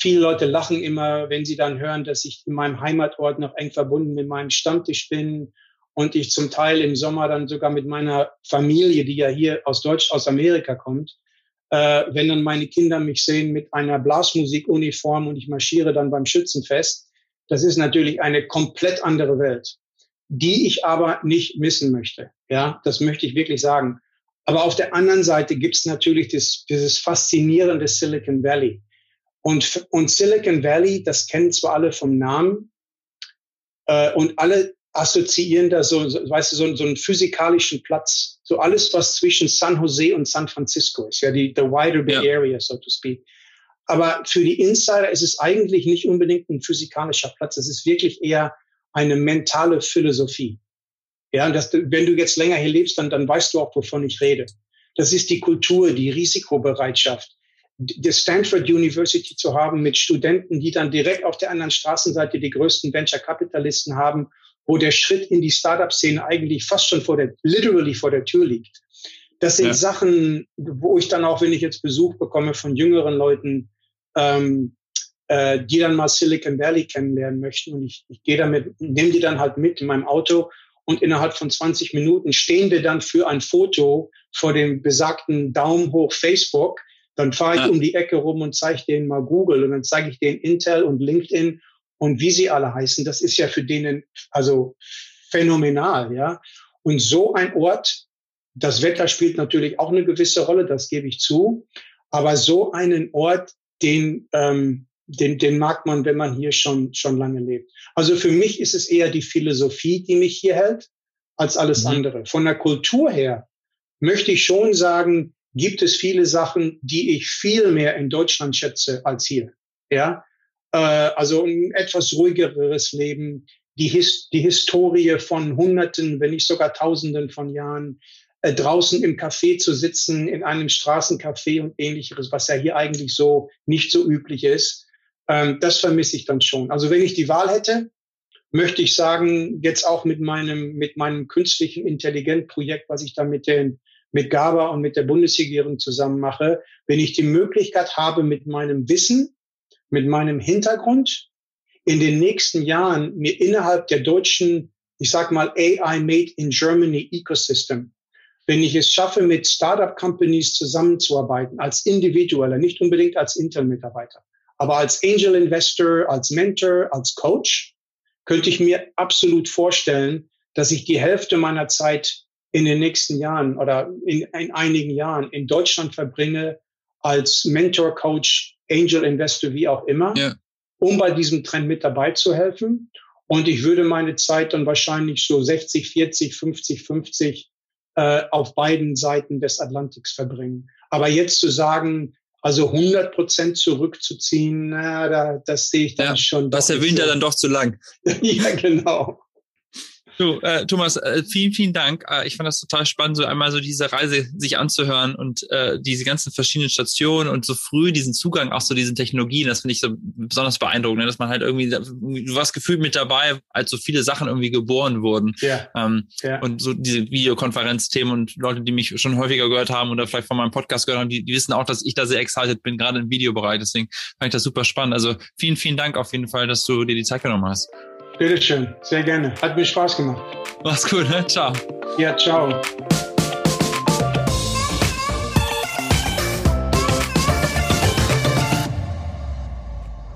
Viele Leute lachen immer, wenn sie dann hören, dass ich in meinem Heimatort noch eng verbunden mit meinem Stammtisch bin und ich zum Teil im Sommer dann sogar mit meiner Familie, die ja hier aus Deutsch, aus Amerika kommt, äh, wenn dann meine Kinder mich sehen mit einer Blasmusikuniform und ich marschiere dann beim Schützenfest, das ist natürlich eine komplett andere Welt, die ich aber nicht missen möchte. Ja, das möchte ich wirklich sagen. Aber auf der anderen Seite gibt es natürlich das, dieses faszinierende Silicon Valley. Und, und Silicon Valley, das kennen zwar alle vom Namen, äh, und alle assoziieren da so, so weißt du, so, so einen physikalischen Platz. So alles, was zwischen San Jose und San Francisco ist, ja, die, the wider Bay ja. Area, so to speak. Aber für die Insider ist es eigentlich nicht unbedingt ein physikalischer Platz. Es ist wirklich eher eine mentale Philosophie. Ja, und das, wenn du jetzt länger hier lebst, dann, dann weißt du auch, wovon ich rede. Das ist die Kultur, die Risikobereitschaft, die Stanford University zu haben mit Studenten, die dann direkt auf der anderen Straßenseite die größten Venture Kapitalisten haben, wo der Schritt in die Startup-Szene eigentlich fast schon vor der, literally vor der Tür liegt. Das sind ja. Sachen, wo ich dann auch, wenn ich jetzt Besuch bekomme von jüngeren Leuten, ähm, äh, die dann mal Silicon Valley kennenlernen möchten und ich, ich gehe damit, nehme die dann halt mit in meinem Auto und innerhalb von 20 Minuten stehen wir dann für ein Foto vor dem besagten Daumen hoch Facebook. Dann fahre ich ja. um die Ecke rum und zeige denen mal Google und dann zeige ich denen Intel und LinkedIn und wie sie alle heißen. Das ist ja für denen also phänomenal, ja. Und so ein Ort, das Wetter spielt natürlich auch eine gewisse Rolle, das gebe ich zu. Aber so einen Ort, den ähm, den, den mag man, wenn man hier schon, schon lange lebt. Also für mich ist es eher die Philosophie, die mich hier hält, als alles mhm. andere. Von der Kultur her möchte ich schon sagen, gibt es viele Sachen, die ich viel mehr in Deutschland schätze als hier. Ja, äh, also ein etwas ruhigeres Leben, die, His die Historie von Hunderten, wenn nicht sogar Tausenden von Jahren, äh, draußen im Café zu sitzen, in einem Straßencafé und ähnliches, was ja hier eigentlich so nicht so üblich ist. Ähm, das vermisse ich dann schon. Also wenn ich die Wahl hätte, möchte ich sagen, jetzt auch mit meinem, mit meinem künstlichen Intelligent-Projekt, was ich da mit den, mit GABA und mit der Bundesregierung zusammen mache, wenn ich die Möglichkeit habe, mit meinem Wissen, mit meinem Hintergrund in den nächsten Jahren mir innerhalb der deutschen, ich sag mal AI Made in Germany Ecosystem, wenn ich es schaffe, mit Startup Companies zusammenzuarbeiten, als Individueller, nicht unbedingt als Intel-Mitarbeiter, aber als Angel Investor, als Mentor, als Coach könnte ich mir absolut vorstellen, dass ich die Hälfte meiner Zeit in den nächsten Jahren oder in, in einigen Jahren in Deutschland verbringe als Mentor, Coach, Angel Investor, wie auch immer, ja. um bei diesem Trend mit dabei zu helfen. Und ich würde meine Zeit dann wahrscheinlich so 60, 40, 50, 50 äh, auf beiden Seiten des Atlantiks verbringen. Aber jetzt zu sagen, also 100 Prozent zurückzuziehen, na, da, das sehe ich dann ja, schon. Das Winter so. dann doch zu lang. ja, genau. Du, äh, Thomas, äh, vielen, vielen Dank. Äh, ich fand das total spannend, so einmal so diese Reise sich anzuhören und äh, diese ganzen verschiedenen Stationen und so früh diesen Zugang auch zu diesen Technologien. Das finde ich so besonders beeindruckend, ne? dass man halt irgendwie, du warst gefühlt mit dabei, als so viele Sachen irgendwie geboren wurden. Ja. Ähm, ja. Und so diese Videokonferenzthemen und Leute, die mich schon häufiger gehört haben oder vielleicht von meinem Podcast gehört haben, die, die wissen auch, dass ich da sehr excited bin, gerade im Videobereich. Deswegen fand ich das super spannend. Also vielen, vielen Dank auf jeden Fall, dass du dir die Zeit genommen hast. Bitteschön, sehr gerne. Hat mir Spaß gemacht. Mach's gut, ne? Ciao. Ja, ciao.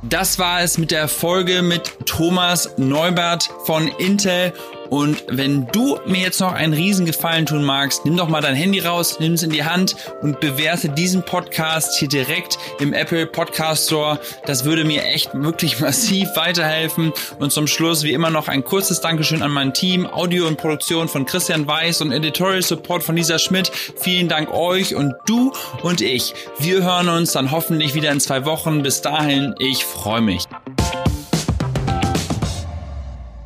Das war es mit der Folge mit Thomas Neubert von Intel und wenn du mir jetzt noch einen Riesengefallen tun magst, nimm doch mal dein Handy raus, nimm es in die Hand und bewerte diesen Podcast hier direkt im Apple Podcast Store. Das würde mir echt wirklich massiv weiterhelfen. Und zum Schluss wie immer noch ein kurzes Dankeschön an mein Team, Audio und Produktion von Christian Weiß und Editorial Support von Lisa Schmidt. Vielen Dank euch und du und ich. Wir hören uns dann hoffentlich wieder in zwei Wochen. Bis dahin, ich freue mich.